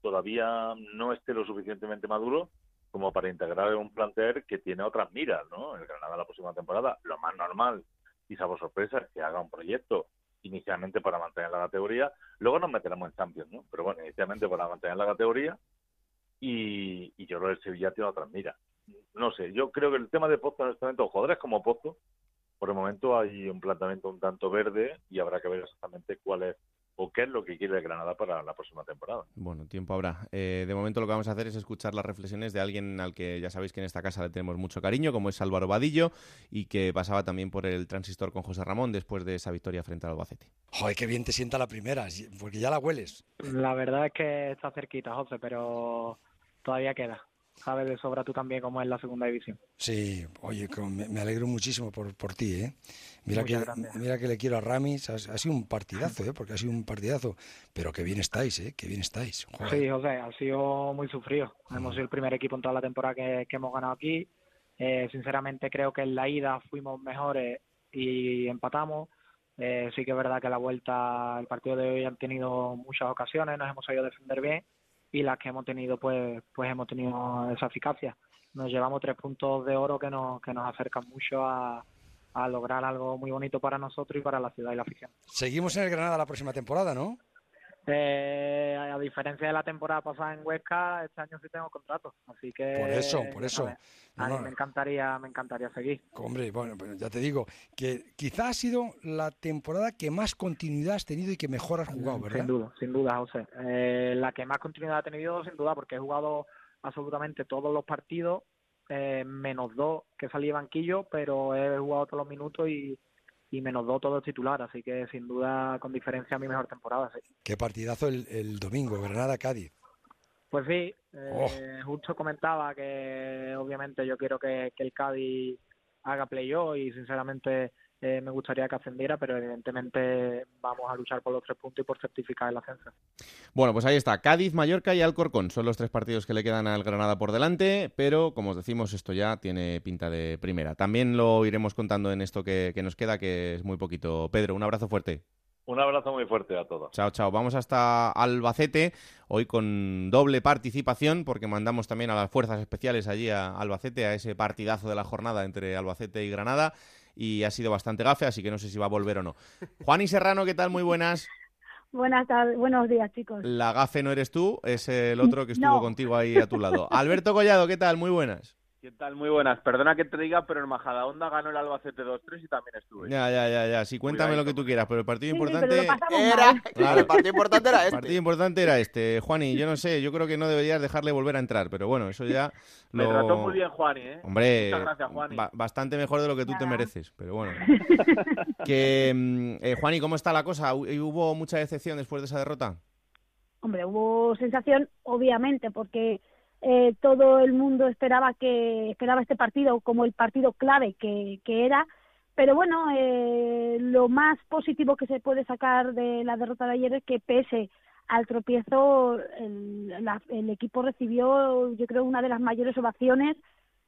todavía no esté lo suficientemente maduro como para integrar un plantel que tiene otras miras, ¿no? El Granada la próxima temporada, lo más normal, y salvo sorpresa, es que haga un proyecto inicialmente para mantener la categoría, luego nos meteremos en Champions, ¿no? Pero bueno, inicialmente para mantener la categoría y, yo creo que el Sevilla tiene otras miras. No sé, yo creo que el tema de Pozo en este momento, jugadores como Pozo, por el momento hay un planteamiento un tanto verde y habrá que ver exactamente cuál es o qué es lo que quiere Granada para la próxima temporada.
Bueno, tiempo habrá. Eh, de momento lo que vamos a hacer es escuchar las reflexiones de alguien al que ya sabéis que en esta casa le tenemos mucho cariño, como es Álvaro Vadillo, y que pasaba también por el transistor con José Ramón después de esa victoria frente al Albacete.
Joder, qué bien te sienta la primera, porque ya la hueles.
La verdad es que está cerquita, José, pero todavía queda sabes de sobra tú también cómo es la segunda división.
Sí, oye, me alegro muchísimo por, por ti, ¿eh? Mira que, mira que le quiero a Ramis, ha, sido un partidazo, ¿eh? Porque ha sido un partidazo, pero que bien estáis, ¿eh? Que bien estáis.
Sí, José, ha sido muy sufrido. Hemos sido el primer equipo en toda la temporada que, hemos ganado aquí. Eh, sinceramente creo que en la ida fuimos mejores y empatamos. Eh, sí que es verdad que la vuelta, el partido de hoy han tenido muchas ocasiones, nos hemos sabido defender bien y las que hemos tenido pues pues hemos tenido esa eficacia. Nos llevamos tres puntos de oro que nos, que nos acercan mucho a, a lograr algo muy bonito para nosotros y para la ciudad y la afición.
Seguimos en el Granada la próxima temporada, ¿no?
Eh, a diferencia de la temporada pasada en Huesca, este año sí tengo contrato, así que
por eso, por eso.
a mí me encantaría, me encantaría seguir.
Hombre, bueno, ya te digo que quizás ha sido la temporada que más continuidad has tenido y que mejor has jugado, ¿verdad?
Sin duda, sin duda, José. Eh, la que más continuidad ha tenido, sin duda, porque he jugado absolutamente todos los partidos, eh, menos dos que salí de banquillo, pero he jugado todos los minutos y y menos dos todos titular, así que sin duda con diferencia mi mejor temporada. Sí.
Qué partidazo el, el domingo, Granada-Cádiz.
Pues sí, oh. eh, justo comentaba que obviamente yo quiero que, que el Cádiz haga playoff y sinceramente eh, me gustaría que ascendiera, pero evidentemente vamos a luchar por los tres puntos y por certificar el ascenso.
Bueno, pues ahí está. Cádiz, Mallorca y Alcorcón son los tres partidos que le quedan al Granada por delante, pero como os decimos, esto ya tiene pinta de primera. También lo iremos contando en esto que, que nos queda, que es muy poquito. Pedro, un abrazo fuerte.
Un abrazo muy fuerte a todos.
Chao, chao. Vamos hasta Albacete, hoy con doble participación, porque mandamos también a las fuerzas especiales allí a Albacete, a ese partidazo de la jornada entre Albacete y Granada y ha sido bastante gafe, así que no sé si va a volver o no. Juan y Serrano, ¿qué tal? Muy buenas.
Buenas tardes, buenos días, chicos.
La gafe no eres tú, es el otro que estuvo contigo ahí a tu lado. (laughs) Alberto Collado, ¿qué tal? Muy buenas.
¿Qué tal? Muy buenas. Perdona que te diga, pero en Majadahonda ganó el Albacete 2-3 y también estuve.
Ya, ya, ya, ya. Sí, cuéntame lo que tú quieras, pero el partido importante
era... (laughs) Claro, el partido importante era este.
El partido importante era este. Juani, yo no sé, yo creo que no deberías dejarle volver a entrar, pero bueno, eso ya
lo... (laughs) Me trató muy bien Juani, ¿eh?
Hombre,
Muchas gracias, Juani.
bastante mejor de lo que tú te mereces, pero bueno. (laughs) que, mm, eh, Juani, ¿cómo está la cosa? ¿Hubo mucha decepción después de esa derrota?
Hombre, hubo sensación, obviamente, porque eh, todo el mundo esperaba que esperaba este partido como el partido clave que, que era. Pero bueno eh, lo más positivo que se puede sacar de la derrota de ayer es que pese al tropiezo el, el equipo recibió yo creo una de las mayores ovaciones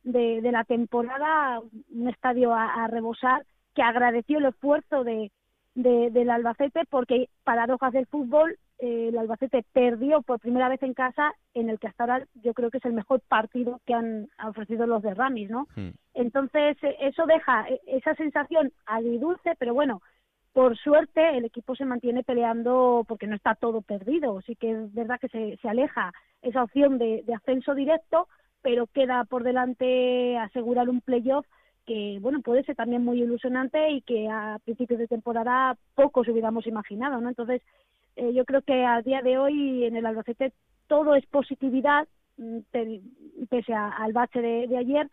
de, de la temporada un estadio a, a rebosar que agradeció el esfuerzo de, de, del Albacete porque paradojas del fútbol eh, el Albacete perdió por primera vez en casa en el que hasta ahora yo creo que es el mejor partido que han ofrecido los de Ramis, ¿no? Hmm. Entonces eh, eso deja eh, esa sensación agridulce, pero bueno, por suerte el equipo se mantiene peleando porque no está todo perdido, sí que es verdad que se, se aleja esa opción de, de ascenso directo, pero queda por delante asegurar un playoff que bueno puede ser también muy ilusionante y que a principios de temporada pocos hubiéramos imaginado, ¿no? Entonces eh, yo creo que a día de hoy en el Albacete todo es positividad, mm, pese al bache de, ayer,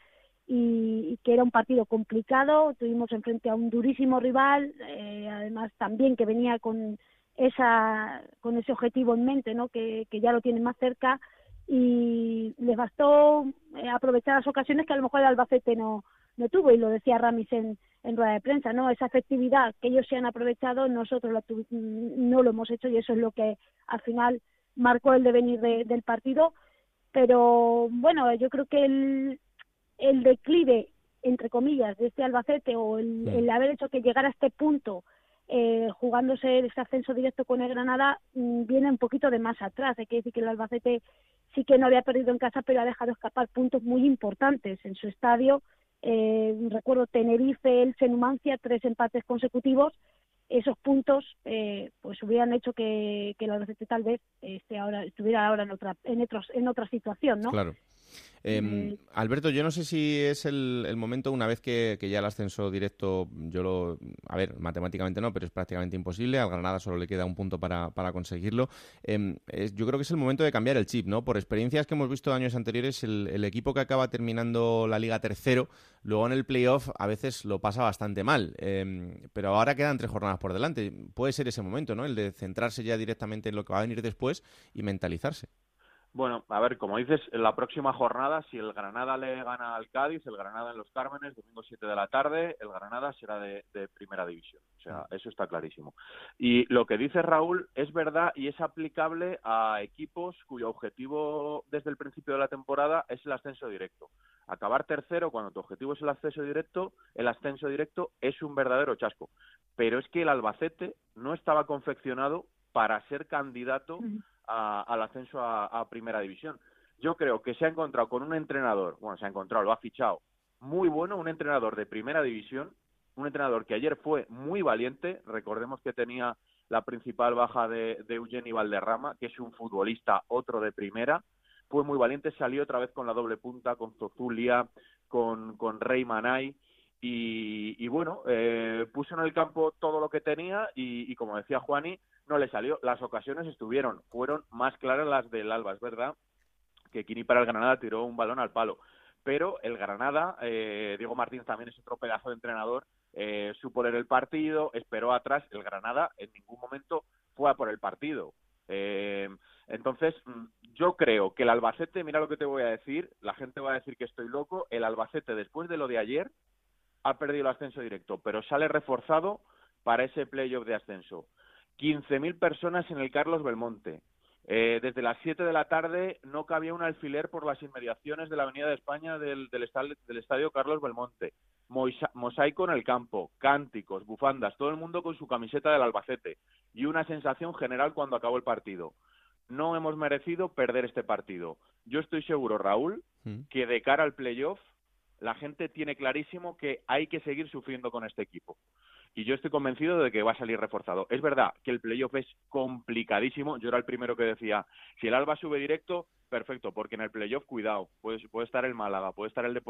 y, que era un partido complicado. Tuvimos enfrente a un durísimo rival, eh, además también que venía con esa con ese objetivo en mente, ¿no? que, que ya lo tienen más cerca y les bastó eh, aprovechar las ocasiones que a lo mejor el Albacete no, no tuvo y lo decía Ramis en, en rueda de prensa, ¿no? Esa efectividad que ellos se han aprovechado, nosotros no lo hemos hecho y eso es lo que al final marcó el devenir del partido. Pero bueno, yo creo que el, el declive, entre comillas, de este Albacete o el, el haber hecho que llegara a este punto eh, jugándose este ascenso directo con el Granada mm, viene un poquito de más atrás. Hay que decir que el Albacete sí que no había perdido en casa, pero ha dejado escapar puntos muy importantes en su estadio eh, recuerdo Tenerife, Elche, Numancia, tres empates consecutivos. Esos puntos eh, pues hubieran hecho que, que el Albacete tal vez esté ahora, estuviera ahora en otra, en, otros, en otra situación, ¿no?
Claro. Em, Alberto, yo no sé si es el, momento, una vez que, ya el ascenso directo, yo lo. A ver, matemáticamente no, pero es prácticamente imposible. Al Granada solo le queda un punto para, conseguirlo. Em, yo creo que es el momento de cambiar el chip, ¿no? Por experiencias que hemos visto años anteriores, el, equipo que acaba terminando la liga tercero, luego en el playoff a veces lo pasa bastante mal. Em, pero ahora quedan tres jornadas por delante. Puede ser ese momento, ¿no? El de centrarse ya directamente en lo que va a venir después y mentalizarse.
Bueno, a ver, como dices, en la próxima jornada, si el Granada le gana al Cádiz, el Granada en los Cármenes, domingo 7 de la tarde, el Granada será de, primera división. O sea, eso está clarísimo. Y lo que dice Raúl es verdad y es aplicable a equipos cuyo objetivo desde el principio de la temporada es el ascenso directo. Acabar tercero cuando tu objetivo es el ascenso directo, el ascenso directo es un verdadero chasco. Pero es que el Albacete no estaba confeccionado para ser candidato al ascenso a, Primera División. Yo creo que se ha encontrado con un entrenador, bueno, se ha encontrado, lo ha fichado, muy bueno, un entrenador de Primera División, un entrenador que ayer fue muy valiente, recordemos que tenía la principal baja de, de Eugeni Valderrama, que es un futbolista, otro de primera. Fue muy valiente, salió otra vez con la doble punta, con Zozulia, con, con Rey Manay. Y, y bueno, eh, puso en el campo todo lo que tenía y, y, como decía Juani, no le salió. Las ocasiones estuvieron, fueron más claras las del Alba, es verdad que Kini para el Granada tiró un balón al palo. Pero el Granada, eh, Diego Martínez también es otro pedazo de entrenador, eh, supo leer el partido, esperó atrás. El Granada en ningún momento fue a por el partido. Eh, entonces, mm, yo creo que el Albacete, mira lo que te voy a decir, la gente va a decir que estoy loco, el Albacete después de lo de ayer ha perdido el ascenso directo, pero sale reforzado para ese playoff de ascenso. 15.000 personas en el Carlos Belmonte. Eh, desde las 7 de la tarde no cabía un alfiler por las inmediaciones de la Avenida de España del, del, estadio, del estadio Carlos Belmonte. Moisa, mosaico en el campo, cánticos, bufandas, todo el mundo con su camiseta del Albacete y una sensación general cuando acabó el partido. No hemos merecido perder este partido. Yo estoy seguro, Raúl, mm. que de cara al playoff la gente tiene clarísimo que hay que seguir sufriendo con este equipo y yo estoy convencido de que va a salir reforzado. Es verdad que el playoff es complicadísimo. Yo era el primero que decía, si el Alba sube directo, perfecto, porque en el playoff, cuidado, puede, puede estar el Málaga, puede estar el,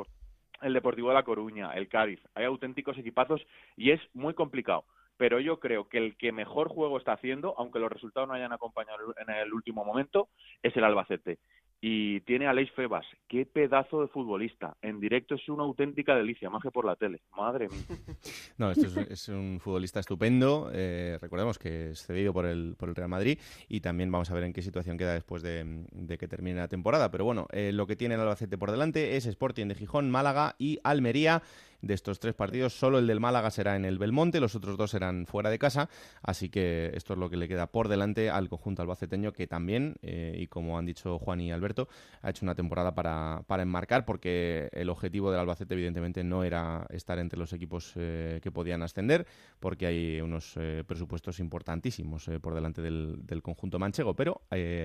el Deportivo de La Coruña, el Cádiz. Hay auténticos equipazos y es muy complicado. Pero yo creo que el que mejor juego está haciendo, aunque los resultados no hayan acompañado en el último momento, es el Albacete y tiene a Leis Febas. Qué pedazo de futbolista. En directo es una auténtica delicia, más que por la tele. Madre mía. (laughs)
No, esto es, un futbolista estupendo. Eh, recordemos que es cedido por el, por el Real Madrid y también vamos a ver en qué situación queda después de, de que termine la temporada. Pero bueno, eh, lo que tiene el Albacete por delante es Sporting de Gijón, Málaga y Almería de estos tres partidos, solo el del Málaga será en el Belmonte, los otros dos serán fuera de casa, así que esto es lo que le queda por delante al conjunto albaceteño, que también, eh, y como han dicho Juan y Alberto, ha hecho una temporada para, para, enmarcar, porque el objetivo del Albacete evidentemente no era estar entre los equipos eh, que podían ascender, porque hay unos eh, presupuestos importantísimos por delante del, del, conjunto manchego, pero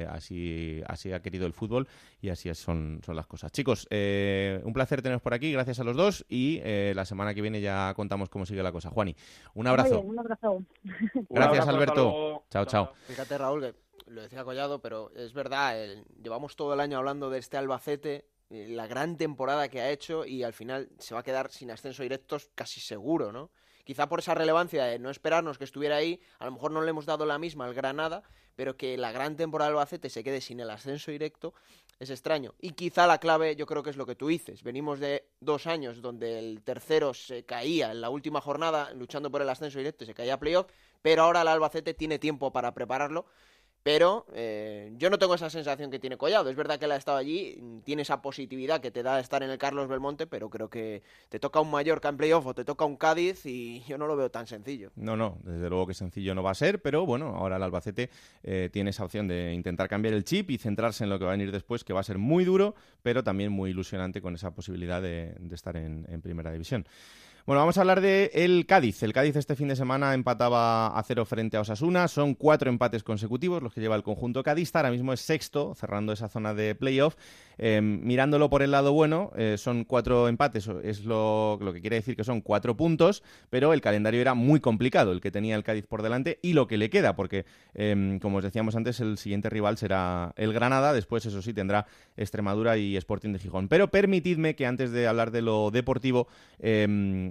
así, así ha querido el fútbol y así son, son las cosas. Chicos, un placer teneros por aquí, gracias a los dos y la semana que viene ya contamos cómo sigue la cosa. Juani, un abrazo.
Bien, un abrazo. (laughs)
Gracias, Alberto. Chao, chao.
Fíjate, Raúl, que lo decía Collado, pero es verdad, el, llevamos todo el año hablando de este Albacete, la gran temporada que ha hecho y al final se va a quedar sin ascenso directos casi seguro, ¿no? Quizá por esa relevancia de no esperarnos que estuviera ahí, a lo mejor no le hemos dado la misma al Granada, pero que la gran temporada del Albacete se quede sin el ascenso directo es extraño. Y quizá la clave yo creo que es lo que tú dices. Venimos de dos años donde el tercero se caía en la última jornada luchando por el ascenso directo y se caía a playoff, pero ahora el Albacete tiene tiempo para prepararlo pero eh, yo no tengo esa sensación que tiene Collado. Es verdad que él ha estado allí, tiene esa positividad que te da estar en el Carlos Belmonte, pero creo que te toca un Mallorca en playoff o te toca un Cádiz y (laughs) yo no lo veo tan sencillo.
No, no, desde luego que sencillo no va a ser, pero bueno, ahora el Albacete eh, tiene esa opción de intentar cambiar el chip y centrarse en lo que va a venir después, que va a ser muy duro, pero también muy ilusionante con esa posibilidad de, estar en primera división. Bueno, vamos a hablar de el Cádiz. El Cádiz este fin de semana empataba a cero frente a Osasuna. Son cuatro empates consecutivos los que lleva el conjunto cadista. Ahora mismo es sexto, cerrando esa zona de playoff. Eh, mirándolo por el lado bueno, eh, son cuatro empates, es lo, que quiere decir que son cuatro puntos, pero el calendario era muy complicado, el que tenía el Cádiz por delante y lo que le queda, porque, eh, como os decíamos antes, el siguiente rival será el Granada. Después, eso sí, tendrá Extremadura y Sporting de Gijón. Pero permitidme que antes de hablar de lo deportivo,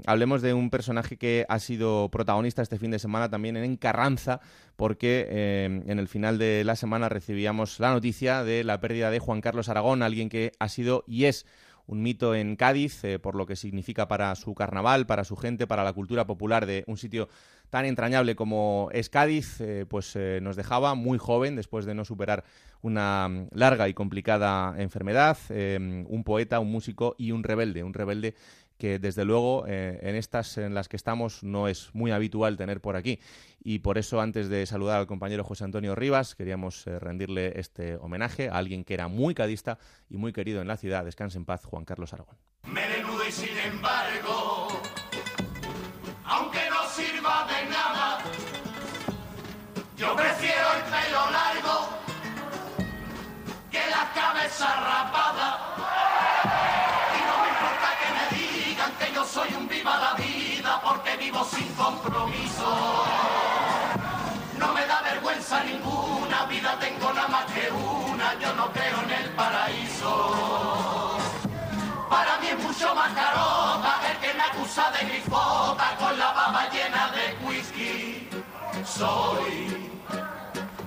hablemos de un personaje que ha sido protagonista este fin de semana también en Carranza, porque eh, en el final de la semana recibíamos la noticia de la pérdida de Juan Carlos Aragón, alguien que ha sido y es un mito en Cádiz, eh, por lo que significa para su carnaval, para su gente, para la cultura popular de un sitio tan entrañable como es Cádiz, eh, pues nos dejaba muy joven después de no superar una larga y complicada enfermedad, un poeta, un músico y un rebelde, un rebelde que desde luego eh, en estas en las que estamos no es muy habitual tener por aquí. Y por eso, antes de saludar al compañero José Antonio Rivas, queríamos eh, rendirle este homenaje a alguien que era muy cadista y muy querido en la ciudad. Descanse en paz, Juan Carlos Aragón.
Y sin embargo, sin compromiso. No me vergüenza ninguna, vida tengo nada más que una, yo no creo en el paraíso. Para mí es mucho más carota el que me acusa de grifota con la baba llena de whisky. Soy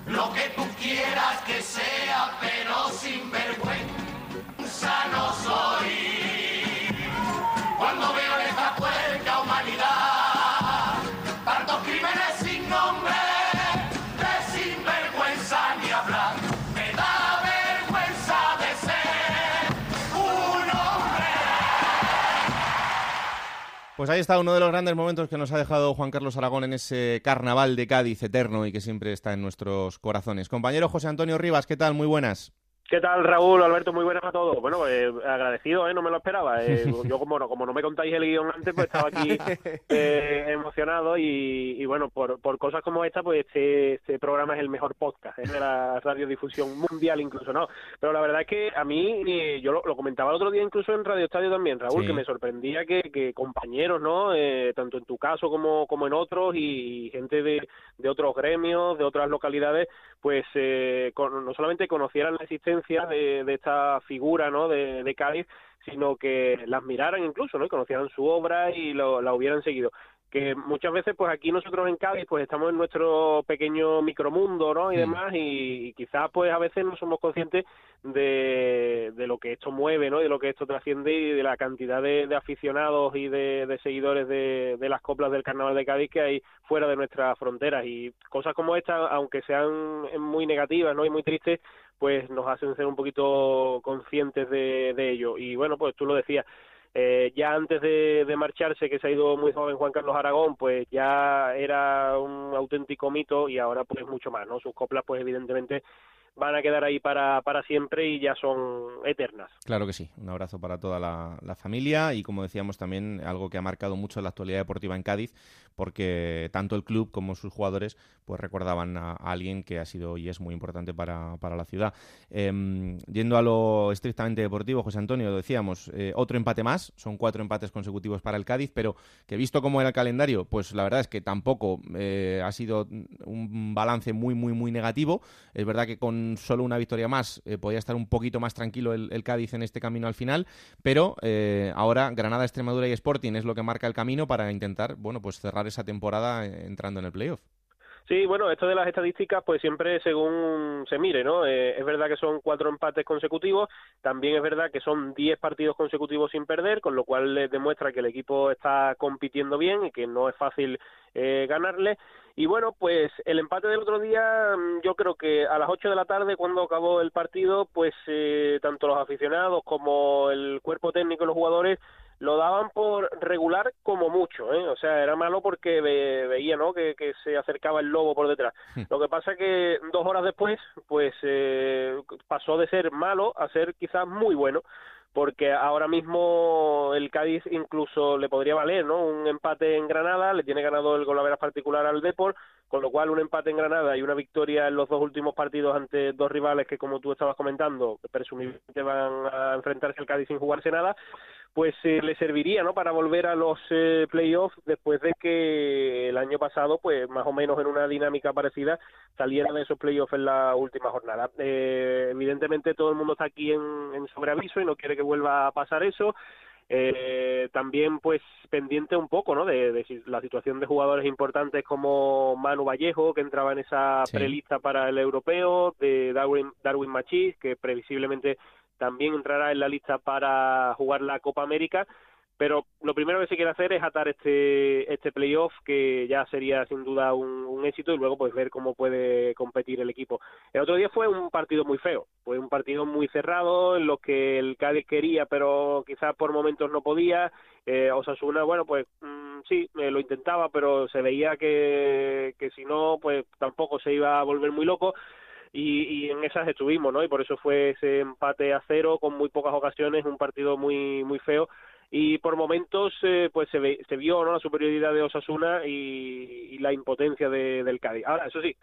lo que tú quieras que sea, pero sin vergüenza
Pues ahí está uno de los grandes momentos que nos ha dejado Juan Carlos Aragón en ese carnaval de Cádiz eterno y que siempre está en nuestros corazones. Compañero José Antonio Rivas, ¿qué tal? Muy buenas.
¿Qué tal, Raúl? Alberto, muy buenas a todos. Bueno, eh, agradecido, ¿eh? no me lo esperaba. Eh, (laughs) yo, como no, como no me contáis el guion antes, pues estaba aquí (laughs) eh, emocionado y, y bueno, por, por cosas como esta, pues este, este programa es el mejor podcast ¿eh? de la radiodifusión mundial incluso, ¿no? Pero la verdad es que a mí, eh, yo lo, lo comentaba el otro día incluso en Radio Estadio también, Raúl,
Sí.
que me sorprendía que, que compañeros, ¿no? Eh, tanto en tu caso como, como en otros y gente de, de otros gremios, de otras localidades, pues eh, con- no solamente conocieran la existencia de, de esta figura, ¿no? De, de Cádiz, sino que la admiraran incluso, ¿no? Y conocieran su obra y lo, la hubieran seguido. Que muchas veces, pues aquí nosotros en Cádiz, pues estamos en nuestro pequeño micromundo, ¿no? Y
Mm.
demás, y, y quizás, pues a veces no somos conscientes de, de lo que esto mueve, ¿no? Y de lo que esto trasciende y de la cantidad de, de aficionados y de, de seguidores de, de las coplas del Carnaval de Cádiz que hay fuera de nuestras fronteras. Y cosas como esta, aunque sean muy negativas, ¿no? Y muy tristes, pues nos hacen ser un poquito conscientes de, de ello. Y bueno, pues tú lo decías, eh, ya antes de, marcharse, que se ha ido muy joven Juan Carlos Aragón, pues ya era un auténtico mito y ahora pues mucho más, ¿no? Sus coplas pues evidentemente van a quedar ahí para, para siempre y ya son eternas.
Claro que sí. Un abrazo para toda la, la familia y, como decíamos, también algo que ha marcado mucho la actualidad deportiva en Cádiz, porque tanto el club como sus jugadores pues recordaban a, alguien que ha sido y es muy importante para, para la ciudad. Em, yendo a lo estrictamente deportivo, José Antonio, decíamos, eh, otro empate más, son cuatro empates consecutivos para el Cádiz, pero que visto cómo era el calendario, pues la verdad es que tampoco eh, ha sido un balance muy, muy, muy negativo. Es verdad que con solo una victoria más eh, podía estar un poquito más tranquilo el, el Cádiz en este camino al final, pero ahora Granada, Extremadura y Sporting es lo que marca el camino para intentar, bueno, pues cerrar esa temporada eh, entrando en el playoff.
Sí, bueno, esto de las estadísticas, pues siempre según se mire, ¿no? Eh, es verdad que son cuatro empates consecutivos, también es verdad que son diez partidos consecutivos sin perder, con lo cual les demuestra que el equipo está compitiendo bien y que no es fácil eh, ganarle. Y bueno, pues el empate del otro día, mm, yo creo que a las 8 de la tarde, cuando acabó el partido, pues eh, tanto los aficionados como el cuerpo técnico y los jugadores lo daban por regular como mucho, ¿eh? O sea, era malo porque ve- veía, ¿no? Que, que se acercaba el lobo por detrás. Lo que pasa que dos horas después, pues eh, pasó de ser malo a ser quizás muy bueno, porque ahora mismo el Cádiz incluso le podría valer, ¿no? Un empate en Granada, le tiene ganado el golaveras particular al Depor, con lo cual un empate en Granada y una victoria en los dos últimos partidos ante dos rivales que, como tú estabas comentando, presumiblemente van a enfrentarse al Cádiz sin jugarse nada, pues eh, le serviría no para volver a los eh, playoffs después de que el año pasado pues más o menos en una dinámica parecida saliera de esos playoffs en la última jornada. Eh, evidentemente todo el mundo está aquí en, en sobreaviso y no quiere que vuelva a pasar eso. Eh, también pues pendiente un poco no de, de la situación de jugadores importantes como Manu Vallejo que entraba en esa
Sí.
prelista para el europeo de Darwin Darwin Machís que previsiblemente también entrará en la lista para jugar la Copa América pero lo primero que se quiere hacer es atar este este playoff que ya sería sin duda un, éxito y luego pues ver cómo puede competir el equipo. El otro día fue un partido muy feo, fue un partido muy cerrado en lo que el Cádiz quería pero quizás por momentos no podía. Eh, Osasuna, bueno pues mm, sí, eh, lo intentaba pero se veía que, que si no pues tampoco se iba a volver muy loco y, y en esas estuvimos, ¿no? Y por eso fue ese empate a cero con muy pocas ocasiones, un partido muy muy feo y por momentos eh, pues se, ve- se vio ¿no? la superioridad de Osasuna y, y la impotencia de- del Cádiz. Ahora, eso sí,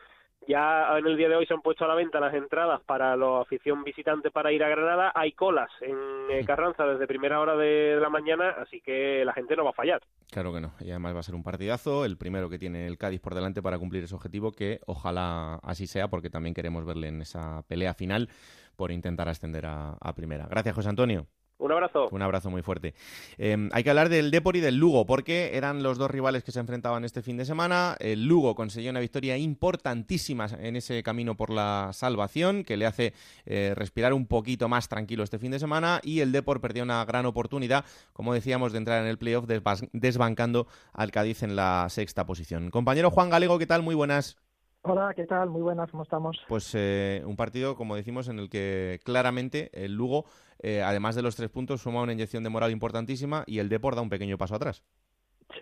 ya en el día de hoy se han puesto a la venta las entradas para la afición visitante para ir a Granada. Hay colas en eh, Carranza desde primera hora de la mañana, así que la gente no va a fallar.
Claro que no, y además va a ser un partidazo, el primero que tiene el Cádiz por delante para cumplir ese objetivo, que ojalá así sea, porque también queremos verle en esa pelea final por intentar ascender a, a primera. Gracias, José Antonio.
Un abrazo.
Un abrazo muy fuerte. Eh, hay que hablar del Depor y del Lugo, porque eran los dos rivales que se enfrentaban este fin de semana. El Lugo consiguió una victoria importantísima en ese camino por la salvación, que le hace eh, respirar un poquito más tranquilo este fin de semana. Y el Depor perdió una gran oportunidad, como decíamos, de entrar en el playoff desbancando al Cádiz en la sexta posición. Compañero Juan Galego, ¿qué tal? Muy buenas.
Hola, ¿qué tal? Muy buenas, ¿cómo estamos?
Pues eh, un partido, como decimos, en el que claramente el Lugo, eh, además de los tres puntos, suma una inyección de moral importantísima y el Depor da un pequeño paso atrás.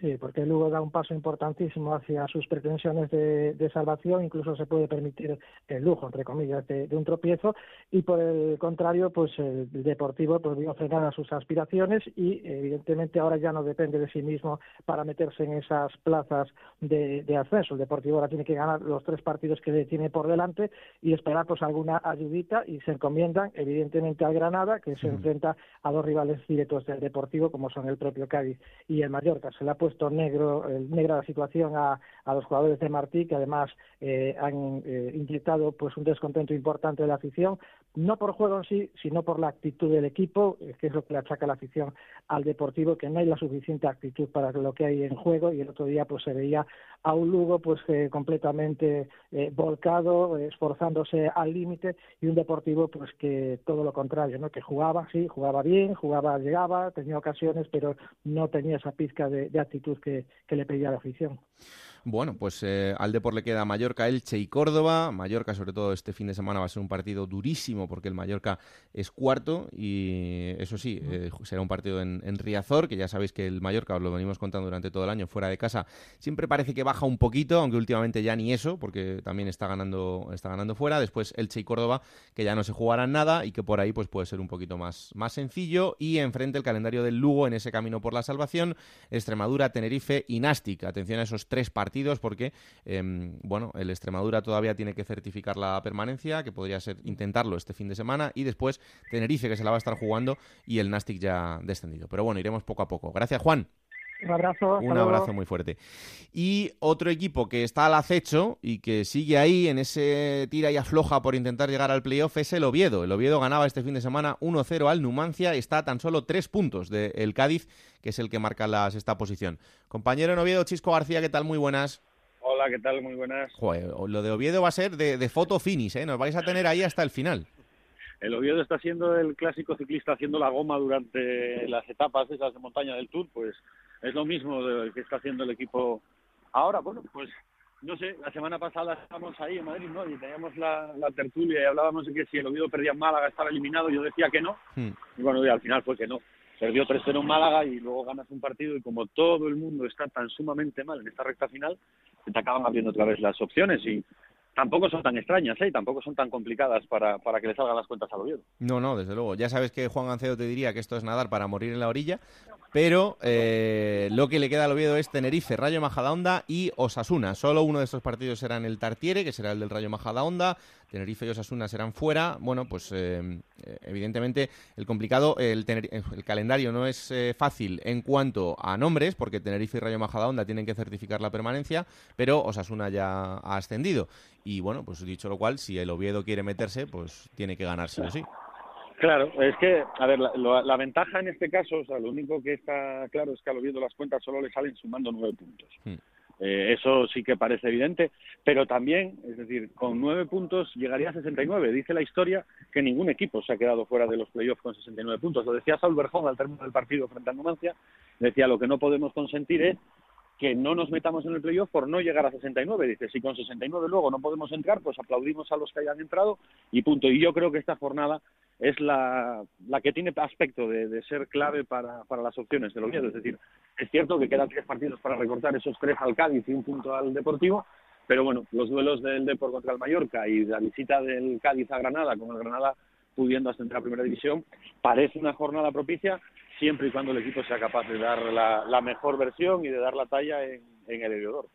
Sí, porque luego da un paso importantísimo hacia sus pretensiones de, salvación, incluso se puede permitir el lujo, entre comillas, de, un tropiezo, y por el contrario, pues el Deportivo pues vio a sus aspiraciones y evidentemente ahora ya no depende de sí mismo para meterse en esas plazas de, ascenso. El Deportivo ahora tiene que ganar los tres partidos que tiene por delante y esperar pues alguna ayudita y se encomiendan evidentemente al Granada, que se enfrenta a dos rivales directos del Deportivo, como son el propio Cádiz y el Mallorca. Se la puesto negro, el negra la situación a, a, los jugadores de Martí, que además eh, han eh, inyectado pues un descontento importante de la afición, no por juego en sí, sino por la actitud del equipo, eh, que es lo que le achaca la afición al Deportivo, que no hay la suficiente actitud para lo que hay en juego, y el otro día pues se veía a un Lugo pues eh, completamente eh, volcado, esforzándose al límite, y un Deportivo pues que todo lo contrario, ¿no? que jugaba, sí, jugaba bien, jugaba, llegaba, tenía ocasiones, pero no tenía esa pizca de, de actitud que, que le pedía la afición.
Bueno, pues eh, al Depor le queda Mallorca, Elche y Córdoba. Mallorca, sobre todo este fin de semana, va a ser un partido durísimo porque el Mallorca es cuarto y eso sí, eh, será un partido en, Riazor, que ya sabéis que el Mallorca, os lo venimos contando durante todo el año, fuera de casa, siempre parece que baja un poquito, aunque últimamente ya ni eso, porque también está ganando, está ganando fuera. Después Elche y Córdoba, que ya no se jugarán nada y que por ahí pues puede ser un poquito más, más sencillo. Y enfrente el calendario del Lugo en ese camino por la salvación, Extremadura, Tenerife y Nástic. Atención a esos tres partidos porque, em, bueno, el Extremadura todavía tiene que certificar la permanencia, que podría ser intentarlo este fin de semana, y después Tenerife, que se la va a estar jugando, y el Nastic ya descendido. Pero bueno, iremos poco a poco. Gracias, Juan.
Un abrazo.
Un abrazo muy fuerte. Y otro equipo que está al acecho y que sigue ahí en ese tira y afloja por intentar llegar al playoff es el Oviedo. El Oviedo ganaba este fin de semana 1-0 al Numancia y está a tan solo tres puntos del Cádiz, que es el que marca la sexta posición. Compañero en Oviedo, Chisco García, ¿qué tal? Muy buenas.
Hola, ¿qué tal? Muy buenas.
lo de Oviedo va a ser de, de foto finish, ¿eh? Nos vais a tener ahí hasta el final.
El Oviedo está siendo el clásico ciclista haciendo la goma durante las etapas esas de montaña del Tour, pues es lo mismo de que está haciendo el equipo ahora. Bueno, pues no sé, la semana pasada estábamos ahí en Madrid, ¿no? Y teníamos la, tertulia y hablábamos de que si el Oviedo perdía en Málaga estaba eliminado, yo decía que no. Hmm. Y bueno, y al final fue que no. Perdió 3-0 en Málaga y luego ganas un partido y como todo el mundo está tan sumamente mal en esta recta final, te acaban abriendo otra vez las opciones y tampoco son tan extrañas, ¿eh? tampoco son tan complicadas para, para que le salgan las cuentas al Oviedo.
No, no, desde luego. Ya sabes que Juan Gancedo te diría que esto es nadar para morir en la orilla, pero eh, lo que le queda al Oviedo es Tenerife, Rayo Majadahonda y Osasuna. Solo uno de estos partidos será en el Tartiere, que será el del Rayo Majadahonda. Tenerife y Osasuna serán fuera. Bueno, pues eh, evidentemente el complicado, el, el calendario no es eh, fácil en cuanto a nombres, porque Tenerife y Rayo Majadahonda tienen que certificar la permanencia, pero Osasuna ya ha ascendido. Y bueno, pues dicho lo cual, si el Oviedo quiere meterse, pues tiene que ganar sí o sí.
Claro, es que, a ver, la, ventaja en este caso, o sea, lo único que está claro es que al Oviedo las cuentas solo le salen sumando nueve puntos. Hmm. Eh, eso sí que parece evidente, pero también, es decir, con nueve puntos llegaría a 69. Dice la historia que ningún equipo se ha quedado fuera de los playoffs con 69 puntos. Lo decía Saul Berjón al término del partido frente a Numancia, decía lo que no podemos consentir es que no nos metamos en el playoff por no llegar a 69. Dice, si con 69 luego no podemos entrar, pues aplaudimos a los que hayan entrado y punto. Y yo creo que esta jornada es la, la que tiene aspecto de, ser clave para, para las opciones del Oviedo. Es decir, es cierto que quedan tres partidos para recortar esos tres al Cádiz y un punto al Deportivo, pero bueno, los duelos del Depor contra el Mallorca y la visita del Cádiz a Granada, con el Granada pudiendo ascender a Primera División, parece una jornada propicia siempre y cuando el equipo sea capaz de dar la, mejor versión y de dar la talla en, el Heliodoro.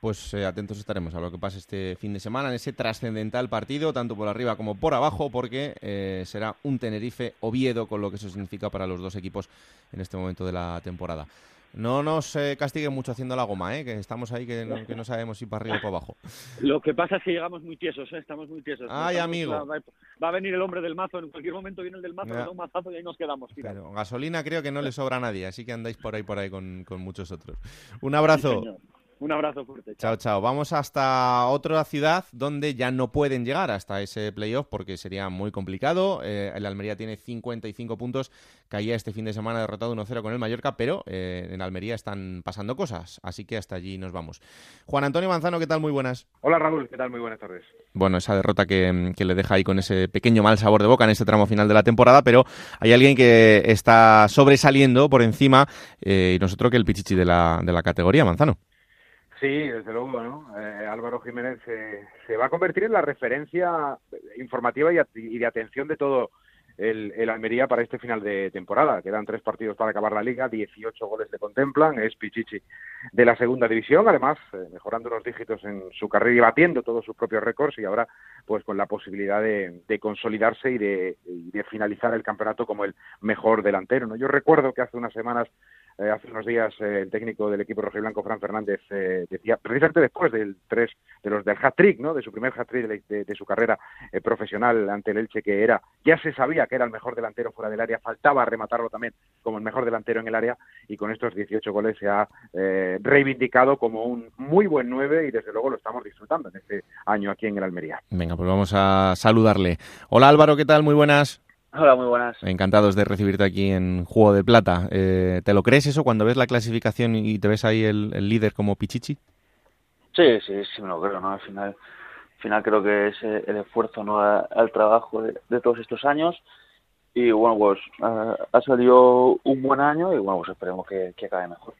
pues eh, atentos estaremos a lo que pase este fin de semana en ese trascendental partido, tanto por arriba como por abajo, porque eh, será un Tenerife-Oviedo con lo que eso significa para los dos equipos en este momento de la temporada. No nos eh, castiguen mucho haciendo la goma, ¿eh? que estamos ahí que no, que no sabemos si para arriba o para abajo.
Lo que pasa es que llegamos muy tiesos, ¿eh? estamos muy tiesos.
Ay,
Estamos-
amigo.
Va, a venir el hombre del mazo, en cualquier momento viene el del mazo, nos da un mazazo y ahí nos quedamos.
Claro, gasolina creo que no le sobra a nadie, así que andáis por ahí, por ahí con, con muchos otros. Un abrazo.
Un abrazo fuerte.
Chao, chao. Vamos hasta otra ciudad donde ya no pueden llegar hasta ese playoff porque sería muy complicado. Eh, el Almería tiene 55 puntos, caía este fin de semana derrotado 1-0 con el Mallorca, pero eh, en Almería están pasando cosas, así que hasta allí nos vamos. Juan Antonio Manzano, ¿qué tal? Muy buenas.
Hola Raúl, ¿qué tal? Muy buenas tardes.
Bueno, esa derrota que, que le deja ahí con ese pequeño mal sabor de boca en este tramo final de la temporada, pero hay alguien que está sobresaliendo por encima eh, y nosotros que el pichichi de la, de la categoría, Manzano.
Sí, desde luego, ¿no? Eh, Álvaro Jiménez eh, se va a convertir en la referencia informativa y, y de atención de todo el, el Almería para este final de temporada. Quedan tres partidos para acabar la liga, 18 goles le contemplan, es Pichichi de la segunda división, además eh, mejorando unos dígitos en su carrera y batiendo todos sus propios récords y ahora pues con la posibilidad de, de consolidarse y de, y de finalizar el campeonato como el mejor delantero. ¿no? Yo recuerdo que hace unas semanas eh, hace unos días eh, el técnico del equipo rojiblanco, Fran Fernández, eh, decía, precisamente después del tres, de los del hat-trick, ¿no? de su primer hat-trick de, de- de su carrera profesional ante el Elche, que era, ya se sabía que era el mejor delantero fuera del área, faltaba rematarlo también como el mejor delantero en el área, y con estos 18 goles se ha eh, reivindicado como un muy buen 9 y desde luego lo estamos disfrutando en este año aquí en el Almería.
Venga, pues vamos a saludarle. Hola Álvaro, ¿qué tal? Muy buenas.
Hola, muy buenas.
Encantados de recibirte aquí en Juego de Plata. Eh, ¿Te lo crees eso cuando ves la clasificación y te ves ahí el, el líder como Pichichi?
Sí, sí, sí me lo creo, ¿no? Al final, al final creo que es eh, el esfuerzo, ¿no? Al trabajo de, de todos estos años. Y bueno, pues ah, ha salido un buen año y bueno, pues esperemos que, que acabe mejor.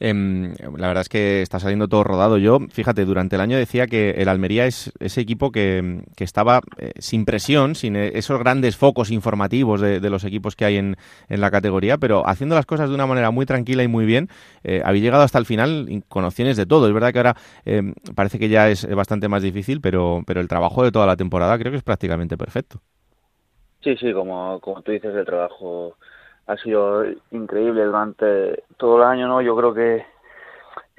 Em, la verdad es que está saliendo todo rodado. Yo, fíjate, durante el año decía que el Almería es ese equipo que, que estaba eh, sin presión, sin eh, esos grandes focos informativos de, de los equipos que hay en, en la categoría, pero haciendo las cosas de una manera muy tranquila y muy bien. Eh, habéis llegado hasta el final con opciones de todo. Es verdad que ahora em, parece que ya es bastante más difícil, pero, pero el trabajo de toda la temporada creo que es prácticamente perfecto.
Sí, sí, como, como tú dices, el trabajo ha sido increíble durante todo el año, ¿no? Yo creo que,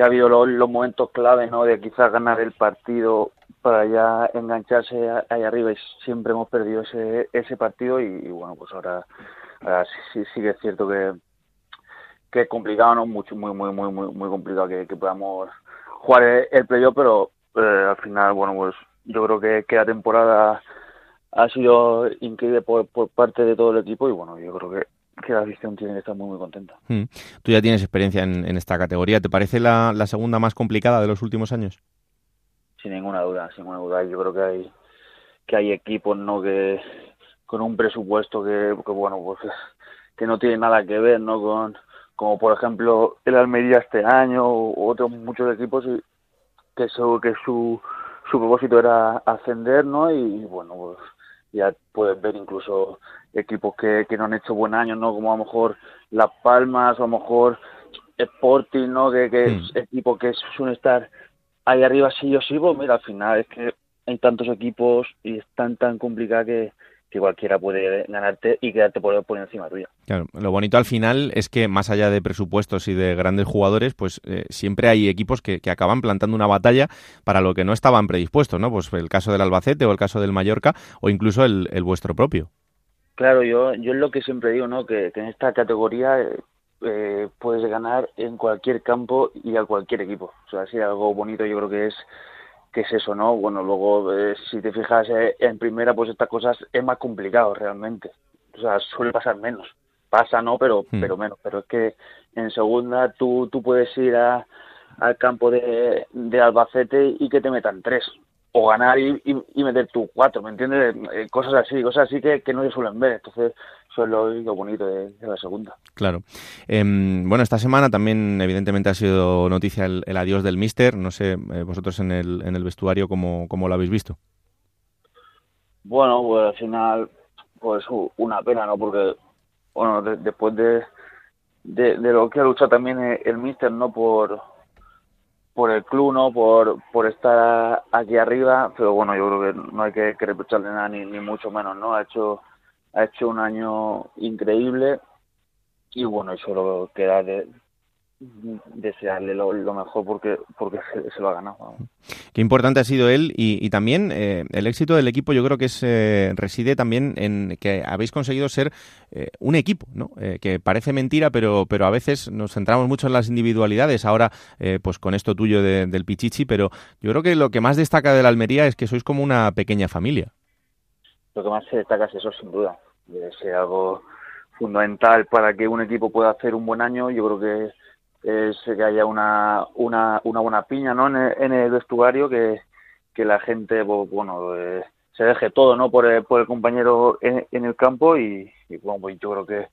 ha habido los, momentos clave, ¿no? De quizás ganar el partido para ya engancharse ahí arriba y siempre hemos perdido ese, ese partido y, bueno, pues ahora, ahora sí, sí, que es cierto que, que es complicado, ¿no? Mucho, muy, muy, muy, muy, muy complicado que, que podamos jugar el, el playoff, pero eh, al final, bueno, pues yo creo que, que la temporada ha sido increíble por, por parte de todo el equipo y bueno, yo creo que, que la afición tiene que estar muy, muy contenta.
Mm. Tú ya tienes experiencia en, en esta categoría. ¿Te parece la, la segunda más complicada de los últimos años?
Sin ninguna duda, sin ninguna duda. Yo creo que hay que hay equipos no que con un presupuesto que, que, bueno pues que no tiene nada que ver no con como por ejemplo el Almería este año o otros muchos equipos y que su que su su propósito era ascender no y bueno pues ya puedes ver incluso equipos que, que no han hecho buen año no como a lo mejor Las Palmas o a lo mejor Sporting no que, que es equipo que suelen estar ahí arriba sí o sí pues mira al final es que hay tantos equipos y es tan tan complicada que, que cualquiera puede ganarte y quedarte por, por encima tuya.
Claro, lo bonito al final es que más allá de presupuestos y de grandes jugadores, pues eh, siempre hay equipos que, que acaban plantando una batalla para lo que no estaban predispuestos, ¿no? Pues el caso del Albacete o el caso del Mallorca o incluso el, el vuestro propio.
Claro, yo, yo es lo que siempre digo, ¿no? Que, que en esta categoría eh, eh, puedes ganar en cualquier campo y a cualquier equipo. O sea, si algo bonito yo creo que es que es eso, ¿no? Bueno, luego eh, si te fijas eh, en primera, pues estas cosas es más complicado realmente. O sea, suele pasar menos. Pasa, ¿no? Pero,
Hmm.
pero menos. Pero es que en segunda tú, tú puedes ir a, al campo de, de Albacete y que te metan tres. O ganar y, y, y meter tú cuatro, ¿me entiendes? Eh, cosas así, cosas así que, que no se suelen ver. Entonces, eso es lo, lo bonito de, de la segunda.
Claro. Em, bueno, esta semana también evidentemente ha sido noticia el, el adiós del Mister. No sé, eh, vosotros en el, en el vestuario cómo, cómo lo habéis visto.
Bueno, pues al final, pues una pena, ¿no? Porque, bueno, de- después de, de, de lo que ha luchado también el, el Mister, ¿no? Por, por el club, ¿no? Por, por estar aquí arriba, pero bueno, yo creo que no hay que, que reprocharle nada, ni, ni mucho menos, ¿no? Ha hecho, ha hecho un año increíble y bueno, y solo queda de, desearle lo, lo, mejor porque porque se, se, lo ha ganado.
Qué importante ha sido él y, y también eh, el éxito del equipo yo creo que es, eh, reside también en que habéis conseguido ser eh, un equipo, ¿no? Eh, que parece mentira, pero, pero a veces nos centramos mucho en las individualidades, ahora pues con esto tuyo de, del Pichichi, pero yo creo que lo que más destaca de la Almería es que sois como una pequeña familia.
Lo que más se destaca es eso, sin duda. Es algo fundamental para que un equipo pueda hacer un buen año. Yo creo que es que haya una, una, una buena piña ¿no? en, el, vestuario, que, que la gente, bueno, eh, se deje todo ¿no? por, el, por el compañero en, en el campo y, y, bueno, pues yo creo que,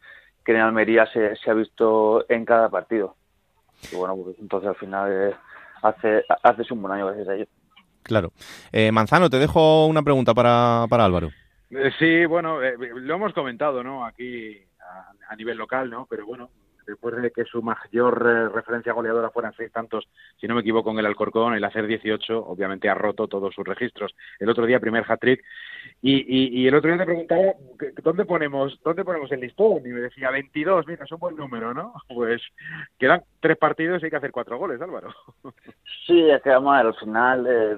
que en Almería se, se ha visto en cada partido. Y bueno, pues entonces al final eh, hace, haces un buen año gracias a ello.
Claro. Eh, Manzano, te dejo una pregunta para, para Álvaro.
Sí, bueno, eh, lo hemos comentado, ¿no? Aquí a, a nivel local, ¿no? Pero bueno, después de que su mayor eh, referencia goleadora fueran seis tantos, si no me equivoco, en el Alcorcón, el hacer 18, obviamente ha roto todos sus registros. El otro día, primer hat-trick. Y, y, el otro día te preguntaba, ¿dónde ponemos, ¿dónde ponemos el listón? Y me decía, 22, mira, es un buen número, ¿no? (laughs) Pues quedan tres partidos y hay que hacer cuatro goles, Álvaro. (laughs)
Sí, es que vamos al final, eh,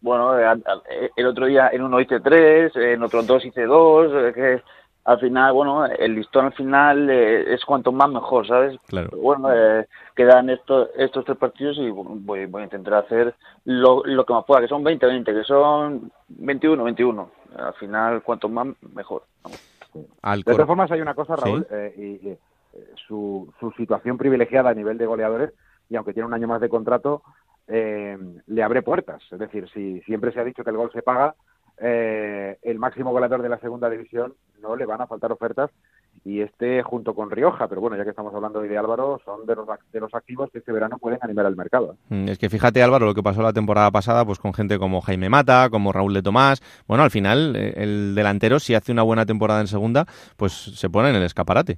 bueno, eh, el otro día en uno hice tres, en otro dos hice dos, eh, que al final, bueno, el listón al final eh, es cuanto más mejor, ¿sabes?
Claro.
Pero bueno, eh, quedan estos, estos tres partidos y voy, voy a intentar hacer lo, lo que más pueda, que son 20-20, que son 21-21. Al final, cuanto más, mejor.
Al de todas formas, hay una cosa, Raúl, ¿Sí? eh, y, y su, su situación privilegiada a nivel de goleadores, y aunque tiene un año más de contrato, eh, le abre puertas. Es decir, si siempre se ha dicho que el gol se paga, eh, el máximo goleador de la segunda división no le van a faltar ofertas y este junto con Rioja, pero bueno, ya que estamos hablando hoy de Álvaro, son de los, de los activos que este verano pueden animar al mercado.
Es que fíjate Álvaro lo que pasó la temporada pasada, pues con gente como Jaime Mata, como Raúl de Tomás, bueno, al final el delantero si hace una buena temporada en segunda, pues se pone en el escaparate.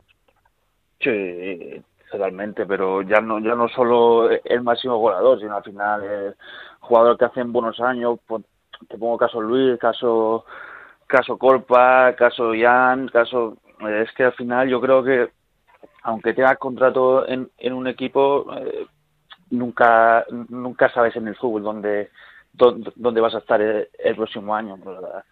Sí, totalmente, pero ya no ya no solo el máximo goleador, sino al final el jugador que hacen buenos años, pues, te pongo caso Luis, caso caso Colpa, caso Jan, caso es que al final yo creo que aunque tengas contrato en, en un equipo eh, nunca nunca sabes en el fútbol dónde dónde, dónde vas a estar el, el próximo año ¿verdad?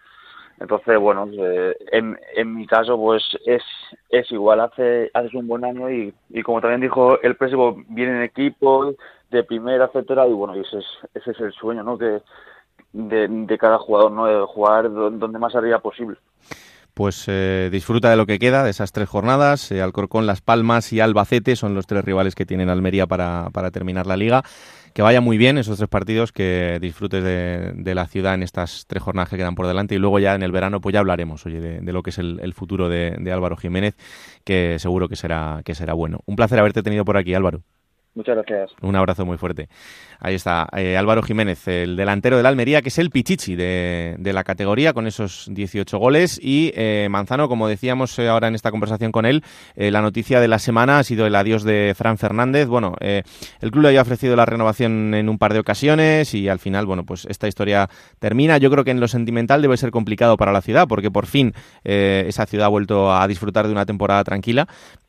entonces bueno eh, en, en mi caso pues es es igual hace haces un buen año y, y como también dijo el préstamo viene en equipo de primera etcétera y bueno ese es ese es el sueño no que de, cada jugador, ¿no? De jugar donde más arriba posible.
Pues eh, disfruta de lo que queda de esas tres jornadas. Eh, Alcorcón, Las Palmas y Albacete son los tres rivales que tienen Almería para, para terminar la liga. Que vaya muy bien esos tres partidos, que disfrutes de, de, la ciudad en estas tres jornadas que quedan por delante y luego ya en el verano pues ya hablaremos oye, de, lo que es el, el futuro de, de Álvaro Jiménez, que seguro que será, que será bueno. Un placer haberte tenido por aquí, Álvaro.
Muchas gracias.
Un abrazo muy fuerte. Ahí está eh, Álvaro Jiménez, el delantero del Almería, que es el pichichi de, la categoría con esos 18 goles. Y eh, Manzano, como decíamos eh, ahora en esta conversación con él, la noticia de la semana ha sido el adiós de Fran Fernández. Bueno, el club le había ofrecido la renovación en un par de ocasiones y al final, bueno, pues esta historia termina. Yo creo que en lo sentimental debe ser complicado para la ciudad porque por fin esa ciudad ha vuelto a disfrutar de una temporada tranquila,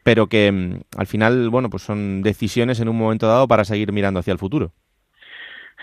pero que mm, al final, bueno, pues son decisiones en un momento dado para seguir mirando hacia el futuro.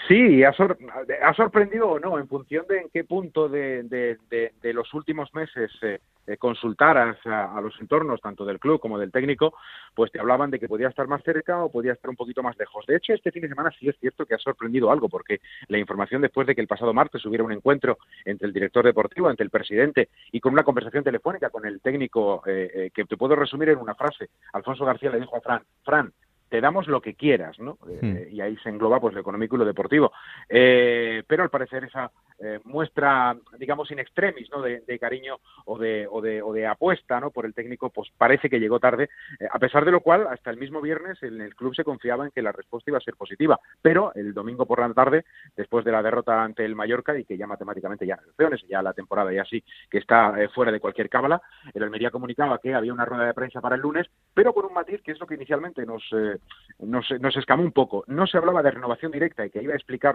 Sí, ha, ha, sorprendido o no, en función de en qué punto de, de, de, de los últimos meses eh, eh, consultaras a, los entornos, tanto del club como del técnico, pues te hablaban de que podía estar más cerca o podía estar un poquito más lejos. De hecho, este fin de semana sí es cierto que ha sorprendido algo, porque la información después de que el pasado martes hubiera un encuentro entre el director deportivo, entre el presidente y con una conversación telefónica con el técnico, eh, eh, que te puedo resumir en una frase, Alfonso García le dijo a Fran, Fran, te damos lo que quieras, ¿no? Hmm. Eh, y ahí se engloba pues lo económico y lo deportivo. Eh, pero al parecer esa eh, muestra, digamos, in extremis, ¿no? De, de cariño o de, o, de, o de apuesta, ¿no? Por el técnico, pues parece que llegó tarde, eh, a pesar de lo cual, hasta el mismo viernes en el club se confiaba en que la respuesta iba a ser positiva. Pero el domingo por la tarde, después de la derrota ante el Mallorca y que ya matemáticamente ya elecciones, ya la temporada ya sí que está eh, fuera de cualquier cábala, el Almería comunicaba que había una rueda de prensa para el lunes, pero con un matiz que es lo que inicialmente nos eh, nos, nos escamó un poco. No se hablaba de renovación directa y que iba a explicar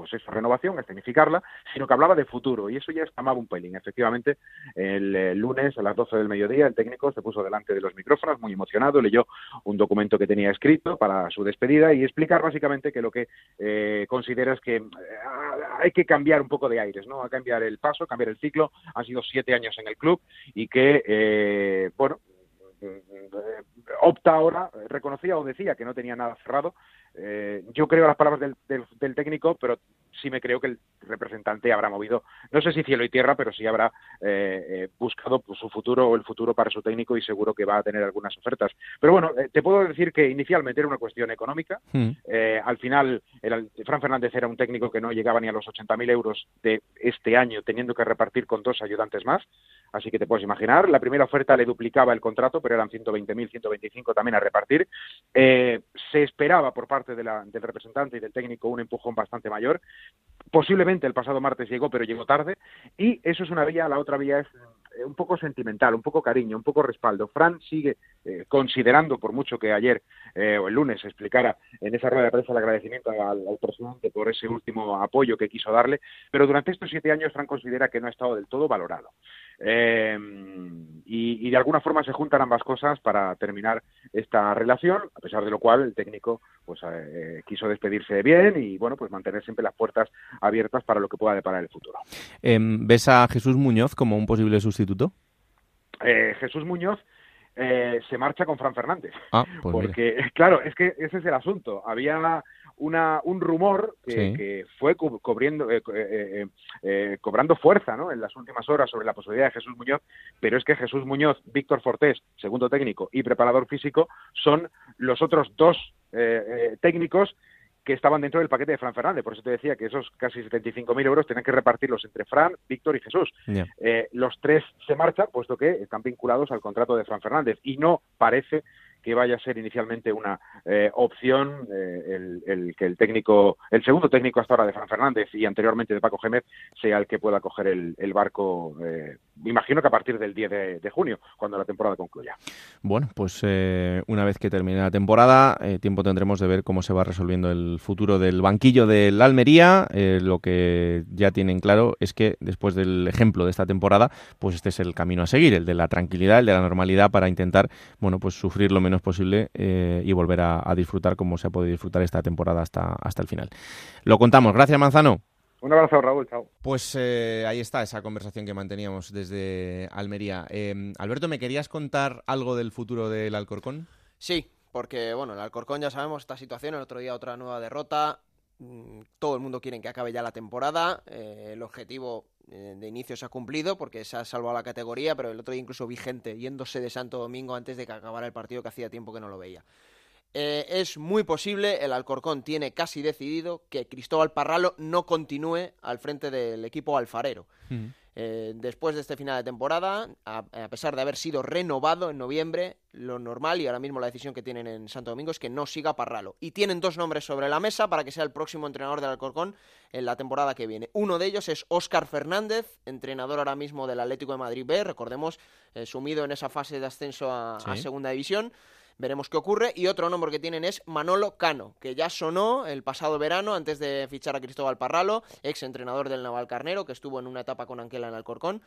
pues esa renovación, escenificarla, sino que hablaba de futuro y eso ya escamaba un pelín. Efectivamente, el, lunes a las 12 del mediodía el técnico se puso delante de los micrófonos muy emocionado, leyó un documento que tenía escrito para su despedida y explicar básicamente que lo que eh, considera es que eh, hay que cambiar un poco de aires, ¿no? A cambiar el paso, cambiar el ciclo. Han sido siete años en el club y que, eh, bueno, opta ahora, reconocía o decía que no tenía nada cerrado. Eh, yo creo las palabras del, del, del, técnico, pero sí me creo que el representante habrá movido, no sé si cielo y tierra, pero sí habrá eh, eh, buscado pues, su futuro o el futuro para su técnico y seguro que va a tener algunas ofertas. Pero bueno, eh, te puedo decir que inicialmente era una cuestión económica. Mm. al final, el, Fran Fernández era un técnico que no llegaba ni a los 80.000 euros de este año, teniendo que repartir con dos ayudantes más. Así que te puedes imaginar, la primera oferta le duplicaba el contrato, pero eran 120.000, 125 también a repartir. se esperaba por parte de la, del representante y del técnico un empujón bastante mayor. Posiblemente el pasado martes llegó, pero llegó tarde. Y eso es una vía, la otra vía es eh, un poco sentimental, un poco cariño, un poco respaldo. Fran sigue eh, considerando, por mucho que ayer eh, o el lunes explicara en esa rueda de prensa el agradecimiento al, al, presidente por ese último apoyo que quiso darle, pero durante estos siete años Fran considera que no ha estado del todo valorado. Eh, y, y, de alguna forma se juntan ambas cosas para terminar esta relación, a pesar de lo cual el técnico pues eh, quiso despedirse bien y bueno pues mantener siempre las puertas abiertas para lo que pueda deparar el futuro.
Eh, ¿Ves a Jesús Muñoz como un posible sustituto?
Eh, Jesús Muñoz eh, se marcha con Fran Fernández.
Ah, pues
porque, mira. claro, es que ese es el asunto. Había una, un rumor que, sí. que fue cubriendo, eh, eh, eh, cobrando fuerza ¿no? en las últimas horas sobre la posibilidad de Jesús Muñoz, pero es que Jesús Muñoz, Víctor Fortés, segundo técnico y preparador físico, son los otros dos técnicos que estaban dentro del paquete de Fran Fernández. Por eso te decía que esos casi 75.000 euros tenían que repartirlos entre Fran, Víctor y Jesús.
Yeah.
Eh, los tres se marchan, puesto que están vinculados al contrato de Fran Fernández. Y no parece que vaya a ser inicialmente una eh, opción eh, el, que el técnico, el segundo técnico hasta ahora de Fran Fernández y anteriormente de Paco Gémez sea el que pueda coger el, barco, eh, imagino que a partir del 10 de, junio, cuando la temporada concluya.
Bueno, pues eh, una vez que termine la temporada, tiempo tendremos de ver cómo se va resolviendo el futuro del banquillo del Almería. lo que ya tienen claro es que después del ejemplo de esta temporada, pues este es el camino a seguir, el de la tranquilidad, el de la normalidad para intentar, bueno, pues sufrir lo menos menos posible eh, y volver a, a, disfrutar como se ha podido disfrutar esta temporada hasta, hasta el final. Lo contamos. Gracias, Manzano.
Un abrazo, Raúl. Chao.
Pues eh, ahí está esa conversación que manteníamos desde Almería. Eh, Alberto, ¿me querías contar algo del futuro del Alcorcón?
Sí, porque bueno, el Alcorcón ya sabemos esta situación. El otro día otra nueva derrota. Mm, todo el mundo quiere que acabe ya la temporada. Eh, el objetivo eh, de inicio se ha cumplido porque se ha salvado la categoría, pero el otro día incluso vi gente yéndose de Santo Domingo antes de que acabara el partido que hacía tiempo que no lo veía. Eh, es muy posible, el Alcorcón tiene casi decidido que Cristóbal Parralo no continúe al frente del equipo alfarero. Mm. Eh, después de este final de temporada, a, a, pesar de haber sido renovado en noviembre, lo normal y ahora mismo la decisión que tienen en Santo Domingo es que no siga Parralo. Y tienen dos nombres sobre la mesa para que sea el próximo entrenador del Alcorcón en la temporada que viene. Uno de ellos es Óscar Fernández, entrenador ahora mismo del Atlético de Madrid B, recordemos, eh, sumido en esa fase de ascenso a, sí. a Segunda División. Veremos qué ocurre. Y otro nombre que tienen es Manolo Cano, que ya sonó el pasado verano antes de fichar a Cristóbal Parralo, ex entrenador del Naval Carnero, que estuvo en una etapa con Anquela en Alcorcón.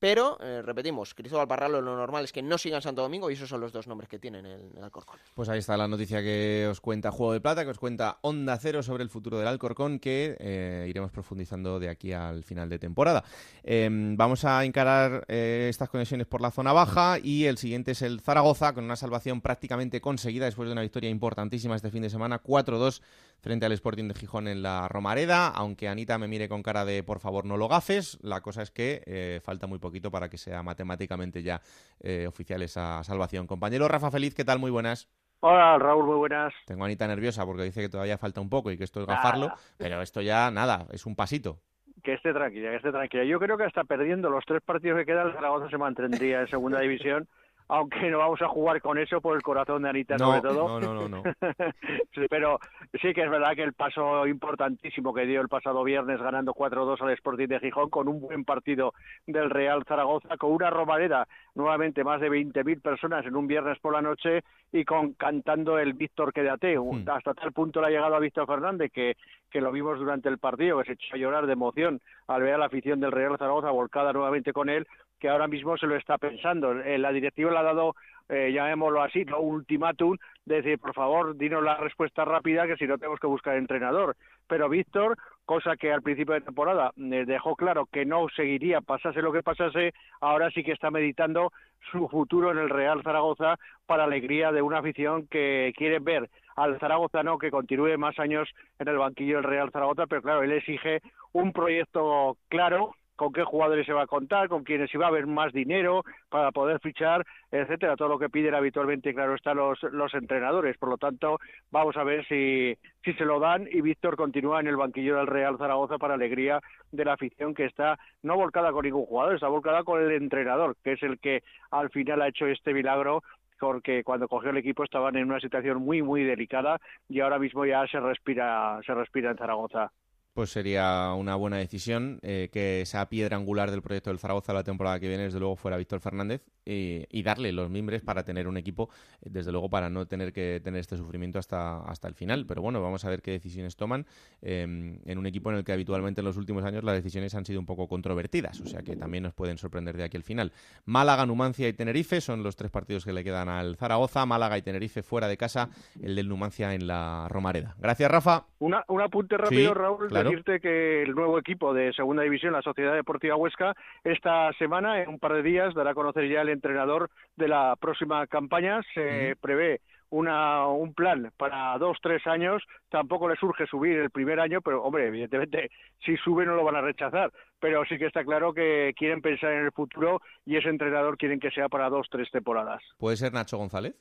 Pero, eh, repetimos, Cristóbal Parralo lo normal es que no siga en Santo Domingo y esos son los dos nombres que tienen en el Alcorcón.
Pues ahí está la noticia que os cuenta Juego de Plata, que os cuenta Onda Cero sobre el futuro del Alcorcón, que eh, iremos profundizando de aquí al final de temporada. Eh, vamos a encarar eh, estas conexiones por la zona baja y el siguiente es el Zaragoza, con una salvación prácticamente conseguida después de una victoria importantísima este fin de semana, 4-2 frente al Sporting de Gijón en la Romareda, aunque Anita me mire con cara de por favor no lo gafes, la cosa es que eh, falta muy poquito para que sea matemáticamente ya eh, oficial esa salvación. Compañero Rafa Feliz, ¿qué tal? Muy buenas.
Hola Raúl, muy buenas.
Tengo a Anita nerviosa porque dice que todavía falta un poco y que esto es gafarlo, pero esto ya nada, es un pasito.
Que esté tranquila, que esté tranquila. Yo creo que hasta perdiendo los tres partidos que quedan, el Zaragoza se mantendría en segunda división aunque no vamos a jugar con eso por el corazón de Anita
No,
sobre todo.
no, no, no, no. (laughs)
Pero sí que es verdad que el paso importantísimo que dio el pasado viernes ganando 4-2 al Sporting de Gijón con un buen partido del Real Zaragoza, con una romareda, nuevamente más de 20.000 personas en un viernes por la noche y con cantando el Víctor Quédate.
Hmm.
Hasta tal punto le ha llegado a Víctor Fernández que, que lo vimos durante el partido, que se echó a llorar de emoción al ver a la afición del Real Zaragoza volcada nuevamente con él, que ahora mismo se lo está pensando. Eh, La directiva le ha dado, eh, llamémoslo así, un ultimátum de decir, por favor, dinos la respuesta rápida, que si no tenemos que buscar entrenador. Pero Víctor, cosa que al principio de temporada eh, dejó claro que no seguiría, pasase lo que pasase, ahora sí que está meditando su futuro en el Real Zaragoza para alegría de una afición que quiere ver al zaragozano que continúe más años en el banquillo del Real Zaragoza, pero claro, él exige un proyecto claro, con qué jugadores se va a contar, con quiénes iba a haber más dinero para poder fichar, etcétera, todo lo que piden habitualmente, claro, están los, los entrenadores. Por lo tanto, vamos a ver si, si se lo dan y Víctor continúa en el banquillo del Real Zaragoza para alegría de la afición que está no volcada con ningún jugador, está volcada con el entrenador, que es el que al final ha hecho este milagro porque cuando cogió el equipo estaban en una situación muy muy delicada y ahora mismo ya se respira se respira en Zaragoza.
Pues sería una buena decisión eh, que esa piedra angular del proyecto del Zaragoza la temporada que viene, desde luego, fuera Víctor Fernández y, y darle los mimbres para tener un equipo, desde luego, para no tener que tener este sufrimiento hasta, hasta el final. Pero bueno, vamos a ver qué decisiones toman eh, en un equipo en el que habitualmente en los últimos años las decisiones han sido un poco controvertidas, o sea que también nos pueden sorprender de aquí al final. Málaga, Numancia y Tenerife son los tres partidos que le quedan al Zaragoza. Málaga y Tenerife fuera de casa, el del Numancia en la Romareda. Gracias, Rafa.
Una, un apunte rápido,
Sí,
Raúl,
claro.
Decirte que el nuevo equipo de Segunda División, la Sociedad Deportiva Huesca, esta semana, en un par de días, dará a conocer ya el entrenador de la próxima campaña. Se prevé una, un plan para dos, tres años. Tampoco le surge subir el primer año, pero, hombre, evidentemente, si sube no lo van a rechazar. Pero sí que está claro que quieren pensar en el futuro y ese entrenador quieren que sea para dos, tres temporadas.
¿Puede ser Nacho González?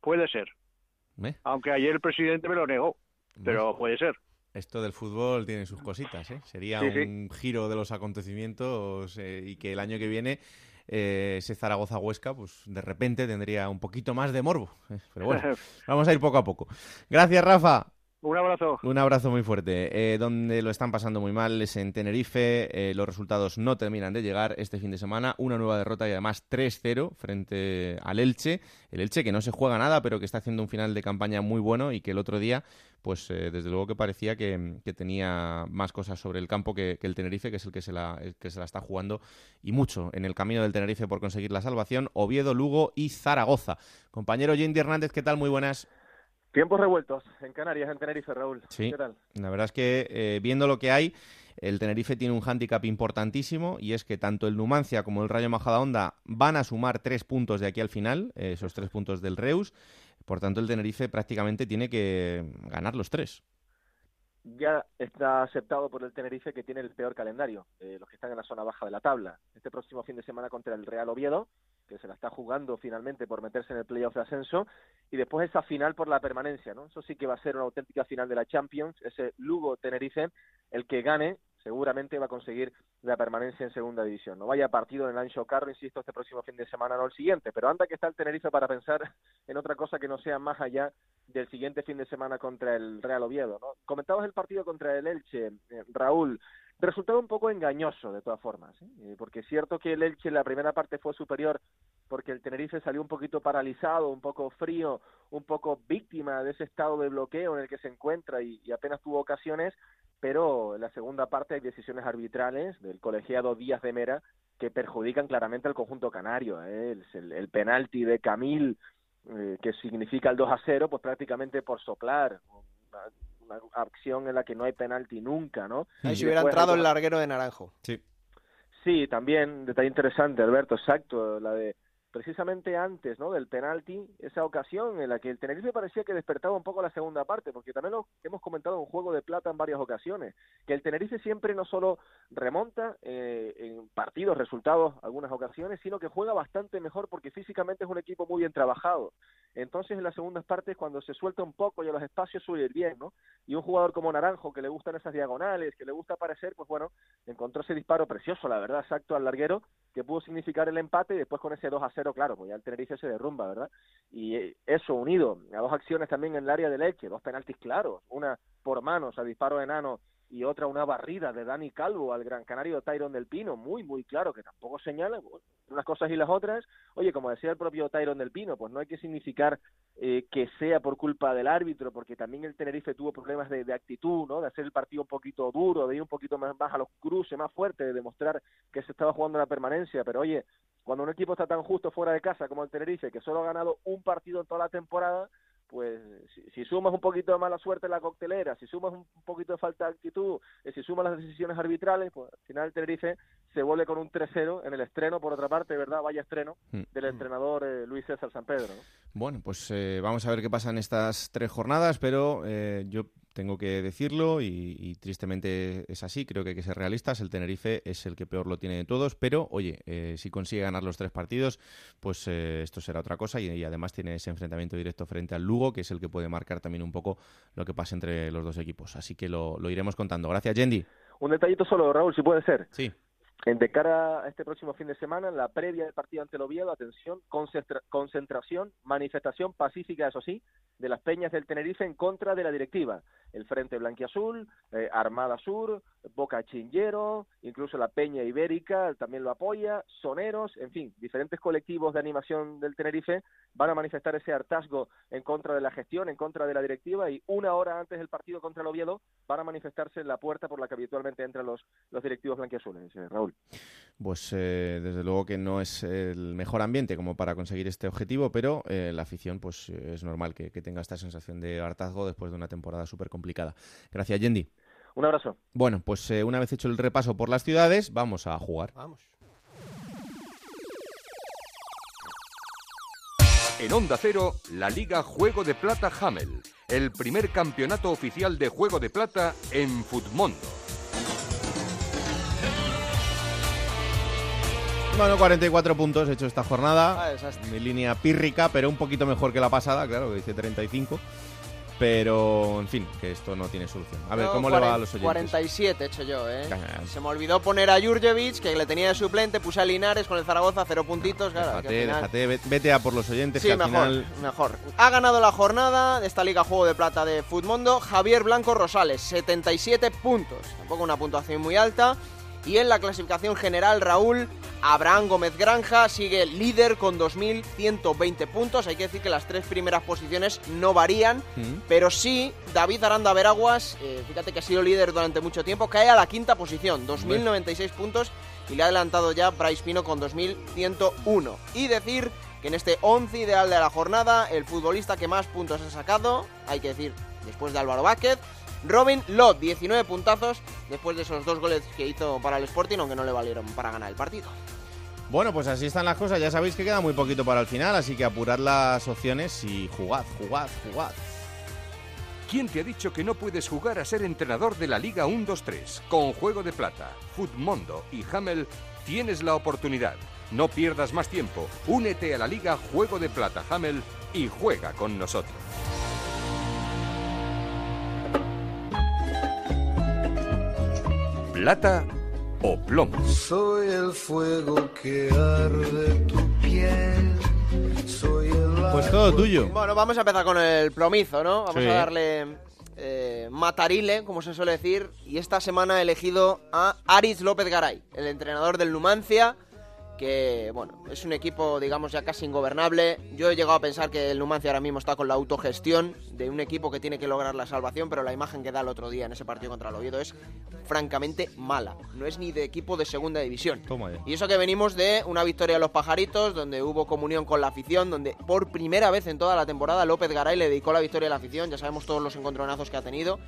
Puede ser.
¿Eh?
Aunque ayer el presidente me lo negó, pero puede ser.
Esto del fútbol tiene sus cositas, ¿eh? Sería
Sí, sí.
un giro de los acontecimientos eh, y que el año que viene eh, ese Zaragoza-Huesca, pues de repente tendría un poquito más de morbo. ¿eh? Pero bueno, (laughs) vamos a ir poco a poco. Gracias, Rafa.
Un abrazo.
Un abrazo muy fuerte. Eh, donde lo están pasando muy mal es en Tenerife. Eh, los resultados no terminan de llegar este fin de semana. Una nueva derrota y además 3-0 frente al Elche. El Elche que no se juega nada, pero que está haciendo un final de campaña muy bueno y que el otro día, pues eh, desde luego que parecía que, tenía más cosas sobre el campo que, el Tenerife, que es el que, se la, está jugando y mucho en el camino del Tenerife por conseguir la salvación. Oviedo, Lugo y Zaragoza. Compañero Jindy Hernández, ¿qué tal? Muy buenas.
Tiempos revueltos en Canarias, en Tenerife, Raúl.
Sí,
¿Qué tal?
la verdad es que eh, viendo lo que hay, el Tenerife tiene un hándicap importantísimo y es que tanto el Numancia como el Rayo Majadahonda van a sumar tres puntos de aquí al final, eh, esos tres puntos del Reus. Por tanto, el Tenerife prácticamente tiene que ganar los tres.
Ya está aceptado por el Tenerife que tiene el peor calendario, eh, los que están en la zona baja de la tabla. Este próximo fin de semana contra el Real Oviedo, que se la está jugando finalmente por meterse en el playoff de ascenso, y después esa final por la permanencia, ¿no? Eso sí que va a ser una auténtica final de la Champions, ese Lugo-Tenerife, el que gane seguramente va a conseguir la permanencia en segunda división. No vaya partido en el Ancho Carro, insisto, este próximo fin de semana, no el siguiente, pero anda que está el Tenerife para pensar (laughs) en otra cosa que no sea más allá del siguiente fin de semana contra el Real Oviedo. ¿no? Comentabas el partido contra el Elche, eh, Raúl. Resultado un poco engañoso, de todas formas, ¿eh? Eh, porque es cierto que el Elche en la primera parte fue superior porque el Tenerife salió un poquito paralizado, un poco frío, un poco víctima de ese estado de bloqueo en el que se encuentra y, apenas tuvo ocasiones, pero en la segunda parte hay decisiones arbitrales del colegiado Díaz de Mera que perjudican claramente al conjunto canario. ¿eh? El penalti de Camil, eh, que significa el 2 a 0, pues prácticamente por soplar. Una, acción en la que no hay penalti nunca, ¿no?
Ahí si hubiera entrado
hay
el larguero de Naranjo.
Sí.
Sí, también, detalle interesante, Alberto, exacto, la de precisamente antes ¿no? del penalti, esa ocasión en la que el Tenerife parecía que despertaba un poco la segunda parte, porque también lo hemos comentado en Juego de Plata en varias ocasiones, que el Tenerife siempre no solo remonta eh, en partidos, resultados, algunas ocasiones, sino que juega bastante mejor porque físicamente es un equipo muy bien trabajado. Entonces en las segundas partes cuando se suelta un poco y a los espacios suele ir bien, ¿no? Y un jugador como Naranjo que le gustan esas diagonales, que le gusta aparecer, pues bueno, encontró ese disparo precioso, la verdad, exacto al larguero, que pudo significar el empate y después con ese 2 a 0, claro, pues ya el Tenerife se derrumba, ¿verdad? Y eh, eso unido a dos acciones también en el área de Leche, dos penaltis claros, una por manos a disparo enano y otra una barrida de Dani Calvo al Gran Canario Tyron del Pino, muy, muy claro, que tampoco señala unas cosas y las otras. Oye, como decía el propio Tyron del Pino, pues no hay que significar eh, que sea por culpa del árbitro, porque también el Tenerife tuvo problemas de, de, actitud, ¿no? De hacer el partido un poquito duro, de ir un poquito más, más a los cruces, más fuerte, de demostrar que se estaba jugando la permanencia. Pero oye, cuando un equipo está tan justo fuera de casa como el Tenerife, que solo ha ganado un partido en toda la temporada, pues si, si, sumas un poquito de mala suerte en la coctelera, si sumas un poquito de falta de actitud, eh, si sumas las decisiones arbitrales, pues al final el Tenerife se vuelve con un 3-0 en el estreno, por otra parte, ¿verdad? Vaya estreno
Mm.
del entrenador eh, Luis César San Pedro. ¿no?
Bueno, pues eh, vamos a ver qué pasa en estas tres jornadas, pero eh, yo tengo que decirlo y, y, tristemente es así, creo que hay que ser realistas, el Tenerife es el que peor lo tiene de todos, pero oye, eh, si consigue ganar los tres partidos, pues eh, esto será otra cosa y, y, además tiene ese enfrentamiento directo frente al Lugo, que es el que puede marcar también un poco lo que pasa entre los dos equipos, así que lo, lo iremos contando. Gracias, Yendi.
Un detallito solo, Raúl, si puede ser.
Sí.
En de cara a este próximo fin de semana, la previa del partido ante el Oviedo, atención, concentra concentración, manifestación pacífica, eso sí, de las peñas del Tenerife en contra de la directiva. El Frente Blanquiazul, eh, Armada Sur, Boca Chinllero, incluso la Peña Ibérica también lo apoya, Soneros, en fin, diferentes colectivos de animación del Tenerife van a manifestar ese hartazgo en contra de la gestión, en contra de la directiva y una hora antes del partido contra el Oviedo van a manifestarse en la puerta por la que habitualmente entran los, los directivos blanquiazules, eh, Raúl.
Pues eh, desde luego que no es el mejor ambiente como para conseguir este objetivo, pero eh, la afición pues es normal que, que, tenga esta sensación de hartazgo después de una temporada súper complicada. Gracias, Yendi.
Un abrazo.
Bueno, pues eh, una vez hecho el repaso por las ciudades, vamos a jugar.
Vamos.
En Onda Cero, la Liga Juego de Plata Hamel, el primer campeonato oficial de Juego de Plata en Futmundo.
Bueno, 44 puntos he hecho esta jornada.
Ah.
Mi línea pírrica, pero un poquito mejor que la pasada, claro, que dice 35. Pero, en fin, que esto no tiene solución. A ver,
No,
¿cómo le va a los oyentes?
47 he hecho yo, ¿eh? Se me olvidó poner a Jurjevic, que le tenía de suplente, puse a Linares con el Zaragoza, cero puntitos, claro. que al
Déjate,
final-
déjate, ve- vete a por los oyentes,
Sí,
que al
mejor,
final...
mejor. Ha ganado la jornada de esta Liga Juego de Plata de Futmundo Javier Blanco Rosales, 77 puntos. Tampoco una puntuación muy alta. Y en la clasificación general, Raúl, Abraham Gómez Granja sigue líder con 2.120 puntos. Hay que decir que las tres primeras posiciones no varían.
Mm.
Pero sí, David Aranda Veraguas, eh, fíjate que ha sido líder durante mucho tiempo, cae a la quinta posición, 2.096 puntos, y le ha adelantado ya Bryce Pino con 2.101. Y decir que en este 11 ideal de la jornada, el futbolista que más puntos ha sacado, hay que decir, después de Álvaro Vázquez, Robin Lott, 19 puntazos, después de esos dos goles que hizo para el Sporting, aunque no le valieron para ganar el partido.
Bueno, pues así están las cosas. Ya sabéis que queda muy poquito para el final, así que apurad las opciones y jugad, jugad, jugad.
¿Quién te ha dicho que no puedes jugar a ser entrenador de la Liga 1-2-3? Con Juego de Plata, Futmundo y Hamel tienes la oportunidad. No pierdas más tiempo. Únete a la Liga Juego de Plata Hamel y juega con nosotros. Plata o plomo.
Soy el fuego que arde tu piel. Soy el
Pues todo tuyo.
Bueno, vamos a empezar con el plomizo, ¿no? Vamos
Sí.
a darle eh, matarile, como se suele decir. Y esta semana he elegido a Aris López Garay, el entrenador del Numancia, que, bueno, es un equipo, digamos, ya casi ingobernable. Yo he llegado a pensar que el Numancia ahora mismo está con la autogestión de un equipo que tiene que lograr la salvación, pero la imagen que da el otro día en ese partido contra el Oviedo es francamente mala. No es ni de equipo de segunda división.
Toma.
Y eso que venimos de una victoria de los pajaritos, donde hubo comunión con la afición, donde por primera vez en toda la temporada López Garay le dedicó la victoria a la afición. Ya sabemos todos los encontronazos que ha tenido,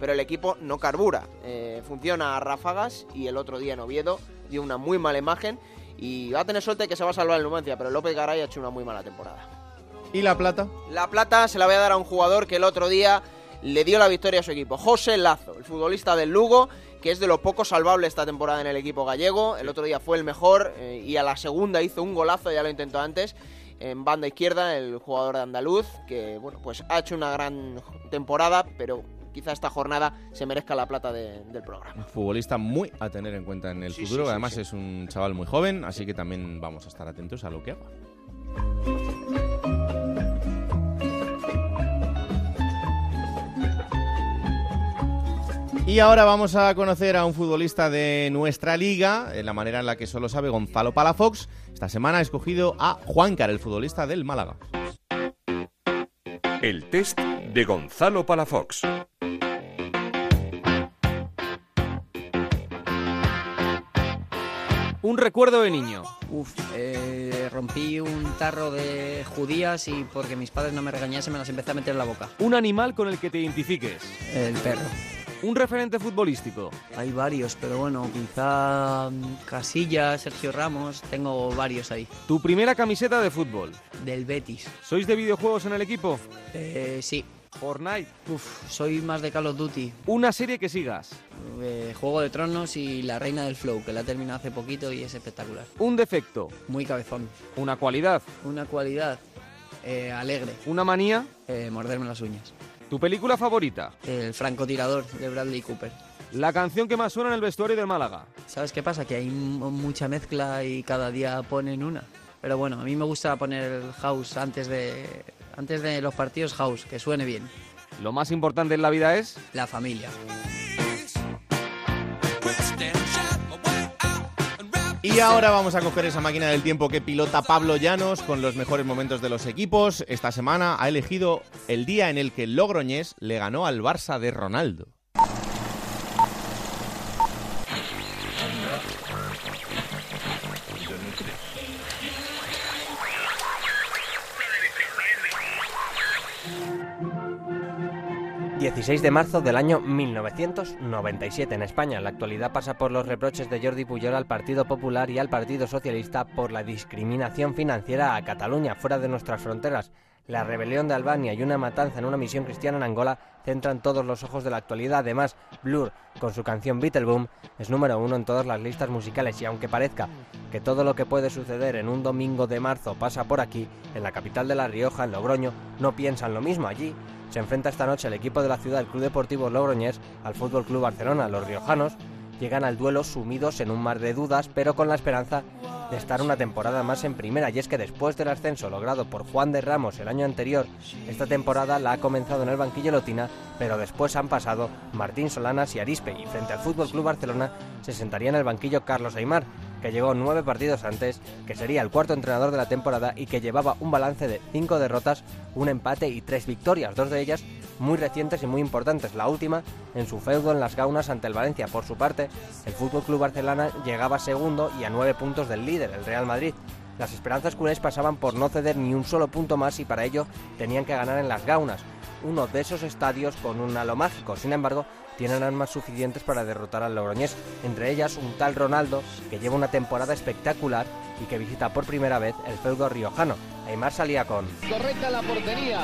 pero el equipo no carbura. Eh, funciona a ráfagas y el otro día en Oviedo dio una muy mala imagen. Y va a tener suerte que se va a salvar el Numancia, pero López Garay ha hecho una muy mala temporada.
¿Y la plata?
La plata se la voy a dar a un jugador que el otro día le dio la victoria a su equipo, José Lazo, el futbolista del Lugo, que es de lo poco salvable esta temporada en el equipo gallego. El otro día fue el mejor eh, y a la segunda hizo un golazo, ya lo intentó antes. en banda izquierda, el jugador de andaluz, que bueno, pues ha hecho una gran temporada, pero quizá esta jornada se merezca la plata de- del programa.
Un futbolista muy a tener en cuenta en el
Sí,
futuro,
sí, sí,
además
sí.
es un chaval muy joven, así que también vamos a estar atentos a lo que haga. Y ahora vamos a conocer a un futbolista de nuestra liga, en la manera en la que solo sabe Gonzalo Palafox. Esta semana ha escogido a Juancar, el futbolista del Málaga.
El test de Gonzalo Palafox.
Un recuerdo de niño.
Uf, eh, rompí un tarro de judías y porque mis padres no me regañasen me las empecé a meter en la boca.
Un animal con el que te identifiques.
El perro.
Un referente futbolístico.
Hay varios, pero bueno, quizá mm, Casillas, Sergio Ramos, tengo varios ahí.
Tu primera camiseta de fútbol.
Del Betis.
¿Sois de videojuegos en el equipo?
Eh, sí.
Fortnite.
Uf, soy más de Call of Duty.
Una serie que sigas.
Eh, Juego de Tronos y La Reina del Flow, que la he terminado hace poquito y es espectacular.
Un defecto.
Muy cabezón.
Una cualidad.
Una cualidad. eh, alegre.
Una manía.
Eh, morderme las uñas.
Tu película favorita.
El francotirador de Bradley Cooper.
La canción que más suena en el vestuario del Málaga.
¿Sabes qué pasa? Que hay mucha mezcla y cada día ponen una. Pero bueno, a mí me gusta poner el house antes de, antes de los partidos house, que suene bien.
Lo más importante en la vida es
La familia.
Y ahora vamos a coger esa máquina del tiempo que pilota Pablo Llanos con los mejores momentos de los equipos. Esta semana ha elegido el día en el que Logroñés le ganó al Barça de Ronaldo.
16 de marzo del año 1997 en España. La actualidad pasa por los reproches de Jordi Pujol al Partido Popular y al Partido Socialista por la discriminación financiera a Cataluña fuera de nuestras fronteras. La rebelión de Albania y una matanza en una misión cristiana en Angola centran todos los ojos de la actualidad. Además, Blur, con su canción Beetleboom, es número uno en todas las listas musicales y aunque parezca que todo lo que puede suceder en un domingo de marzo pasa por aquí, en la capital de La Rioja, en Logroño, no piensan lo mismo. Allí se enfrenta esta noche el equipo de la ciudad, el Club Deportivo Logroñés, al Fútbol Club Barcelona. Los riojanos llegan al duelo sumidos en un mar de dudas, pero con la esperanza de estar una temporada más en primera. Y es que después del ascenso logrado por Juan de Ramos el año anterior, esta temporada la ha comenzado en el banquillo Lotina, pero después han pasado Martín Solanas y Arispe. Y frente al Fútbol Club Barcelona se sentaría en el banquillo Carlos Aymar, que llegó nueve partidos antes, que sería el cuarto entrenador de la temporada y que llevaba un balance de cinco derrotas, un empate y tres victorias, dos de ellas muy recientes y muy importantes. La última en su feudo en las Gaunas ante el Valencia. Por su parte, el Fútbol Club Barcelona llegaba segundo y a nueve puntos del líder, el Real Madrid. Las esperanzas culés pasaban por no ceder ni un solo punto más y para ello tenían que ganar en las Gaunas, uno de esos estadios con un halo mágico. Sin embargo, tienen armas suficientes para derrotar al Logroñés, entre ellas un tal Ronaldo que lleva una temporada espectacular y que visita por primera vez el feudo riojano. Aymar salía con
Correcta la portería.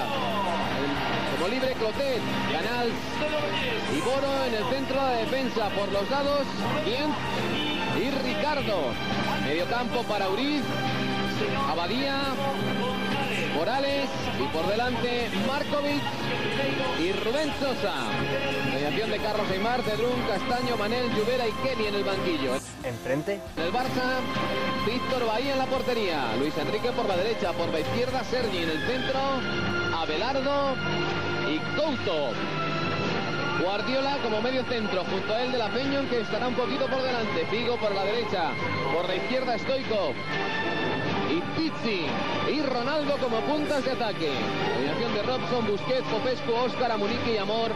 Como libre Clotet, Canal y Boro en el centro de defensa por los lados. Bien. Y Ricardo. Medio campo para Uriz. Abadía. Morales. Y por delante Markovic y Rubén Sosa. Mediación de Carlos Aymar, Cedrún, Castaño, Manel, Lluvera y Kenny en el banquillo.
enfrente
El Barça, Víctor Bahía en la portería, Luis Enrique por la derecha, por la izquierda Sergi en el centro, Abelardo y Couto. Guardiola como medio centro, junto a él de la Peñón que estará un poquito por delante, Figo por la derecha, por la izquierda Stoikov y Pizzi y Ronaldo como puntas de ataque. Combinación de Robson, Busquets, Popescu, Oscar, Amunique y Amor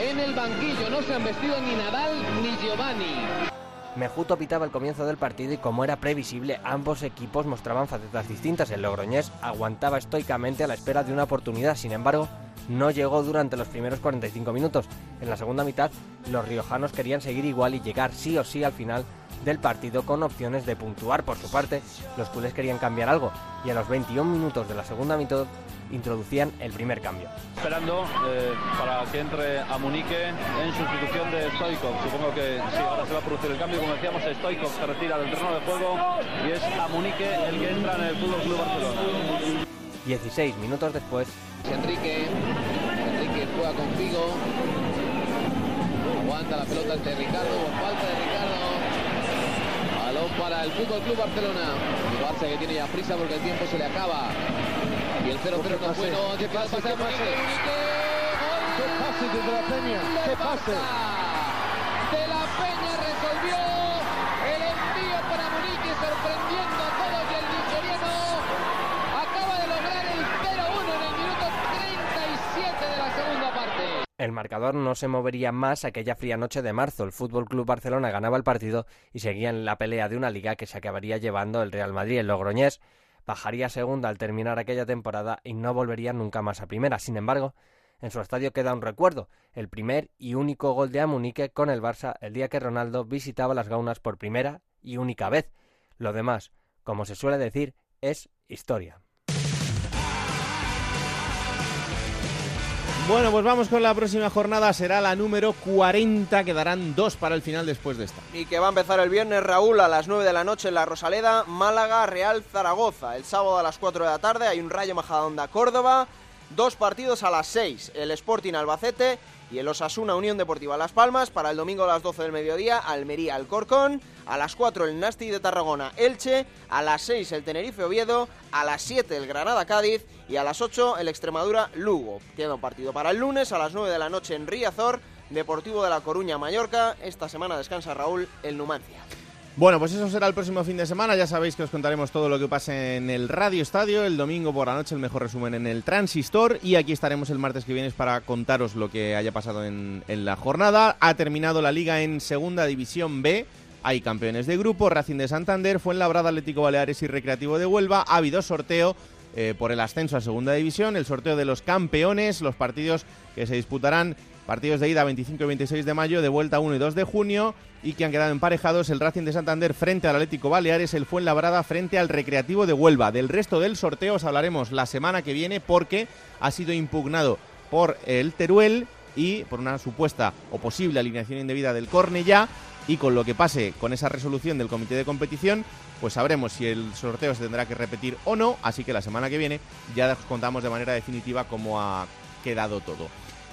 en el banquillo. No se han vestido ni Nadal ni Giovanni.
Mejuto pitaba el comienzo del partido y como era previsible, ambos equipos mostraban facetas distintas. El Logroñés aguantaba estoicamente a la espera de una oportunidad, sin embargo, no llegó durante los primeros 45 minutos. En la segunda mitad, los riojanos querían seguir igual y llegar sí o sí al final del partido con opciones de puntuar. Por su parte, los culés querían cambiar algo y a los 21 minutos de la segunda mitad introducían el primer cambio.
Esperando eh, para que entre a Munique en sustitución de Stoikov. Supongo que sí, ahora se va a producir el cambio. Como decíamos, Stoikov se retira del terreno de juego y es a Munique el que entra en el Fútbol Club Barcelona.
16 minutos después.
Enrique, Enrique juega con Figo. Aguanta la pelota ante Ricardo, falta de Ricardo. Balón para el Fútbol Club Barcelona. El Barça que tiene ya prisa porque el tiempo se le acaba. Y el 0-0 no es bueno. ¿Qué pasa? ¿Qué pase?
¿Qué pase desde la Peña? ¿Qué pase?
De la Peña El
marcador no se movería más aquella fría noche de marzo. El Fútbol Club Barcelona ganaba el partido y seguía en la pelea de una liga que se acabaría llevando el Real Madrid. El Logroñés bajaría segunda al terminar aquella temporada y no volvería nunca más a primera. Sin embargo, en su estadio queda un recuerdo, el primer y único gol de Amunique con el Barça el día que Ronaldo visitaba las Gaunas por primera y única vez. Lo demás, como se suele decir, es historia.
Bueno, pues vamos con la próxima jornada. Será la número 40. Quedarán dos para el final después de esta.
Y que va a empezar el viernes, Raúl, a las 9 de la noche en la Rosaleda, Málaga, Real Zaragoza. El sábado a las 4 de la tarde hay un Rayo Majadahonda Córdoba. Dos partidos a las 6, el Sporting Albacete y el Osasuna Unión Deportiva Las Palmas. Para el domingo a las 12 del mediodía, Almería Alcorcón. A las 4 el Nasti de Tarragona Elche. A las 6 el Tenerife Oviedo. A las 7 el Granada Cádiz. Y a las 8 el Extremadura Lugo. Queda un partido para el lunes a las 9 de la noche en Riazor. Deportivo de La Coruña Mallorca. Esta semana descansa Raúl el Numancia.
Bueno, pues eso será el próximo fin de semana. Ya sabéis que os contaremos todo lo que pase en el Radio Estadio. El domingo por la noche el mejor resumen en el Transistor. Y aquí estaremos el martes que viene para contaros lo que haya pasado en, la jornada. Ha terminado la liga en Segunda División B. Hay campeones de grupo, Racing de Santander, Fuenlabrada, Atlético Baleares y Recreativo de Huelva. Ha habido sorteo eh, por el ascenso a Segunda División, el sorteo de los campeones, los partidos que se disputarán Partidos de ida 25 y 26 de mayo, de vuelta 1 y 2 de junio y que han quedado emparejados el Racing de Santander frente al Atlético Baleares, el Fuenlabrada frente al Recreativo de Huelva. Del resto del sorteo os hablaremos la semana que viene porque ha sido impugnado por el Teruel y por una supuesta o posible alineación indebida del Cornellá y con lo que pase con esa resolución del comité de competición, pues sabremos si el sorteo se tendrá que repetir o no, así que la semana que viene ya os contamos de manera definitiva cómo ha quedado todo.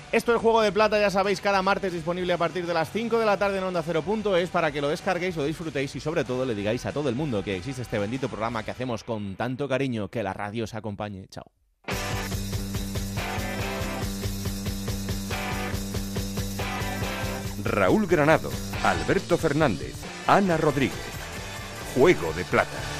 Esto es Juego de Plata, ya sabéis, cada martes disponible a partir de las 5 de la tarde en Onda Cero Punto es para que lo descarguéis, lo disfrutéis y sobre todo le digáis a todo el mundo que existe este bendito programa que hacemos con tanto cariño. Que la radio os acompañe. Chao.
Raúl Granado, Alberto Fernández, Ana Rodríguez. Juego de Plata.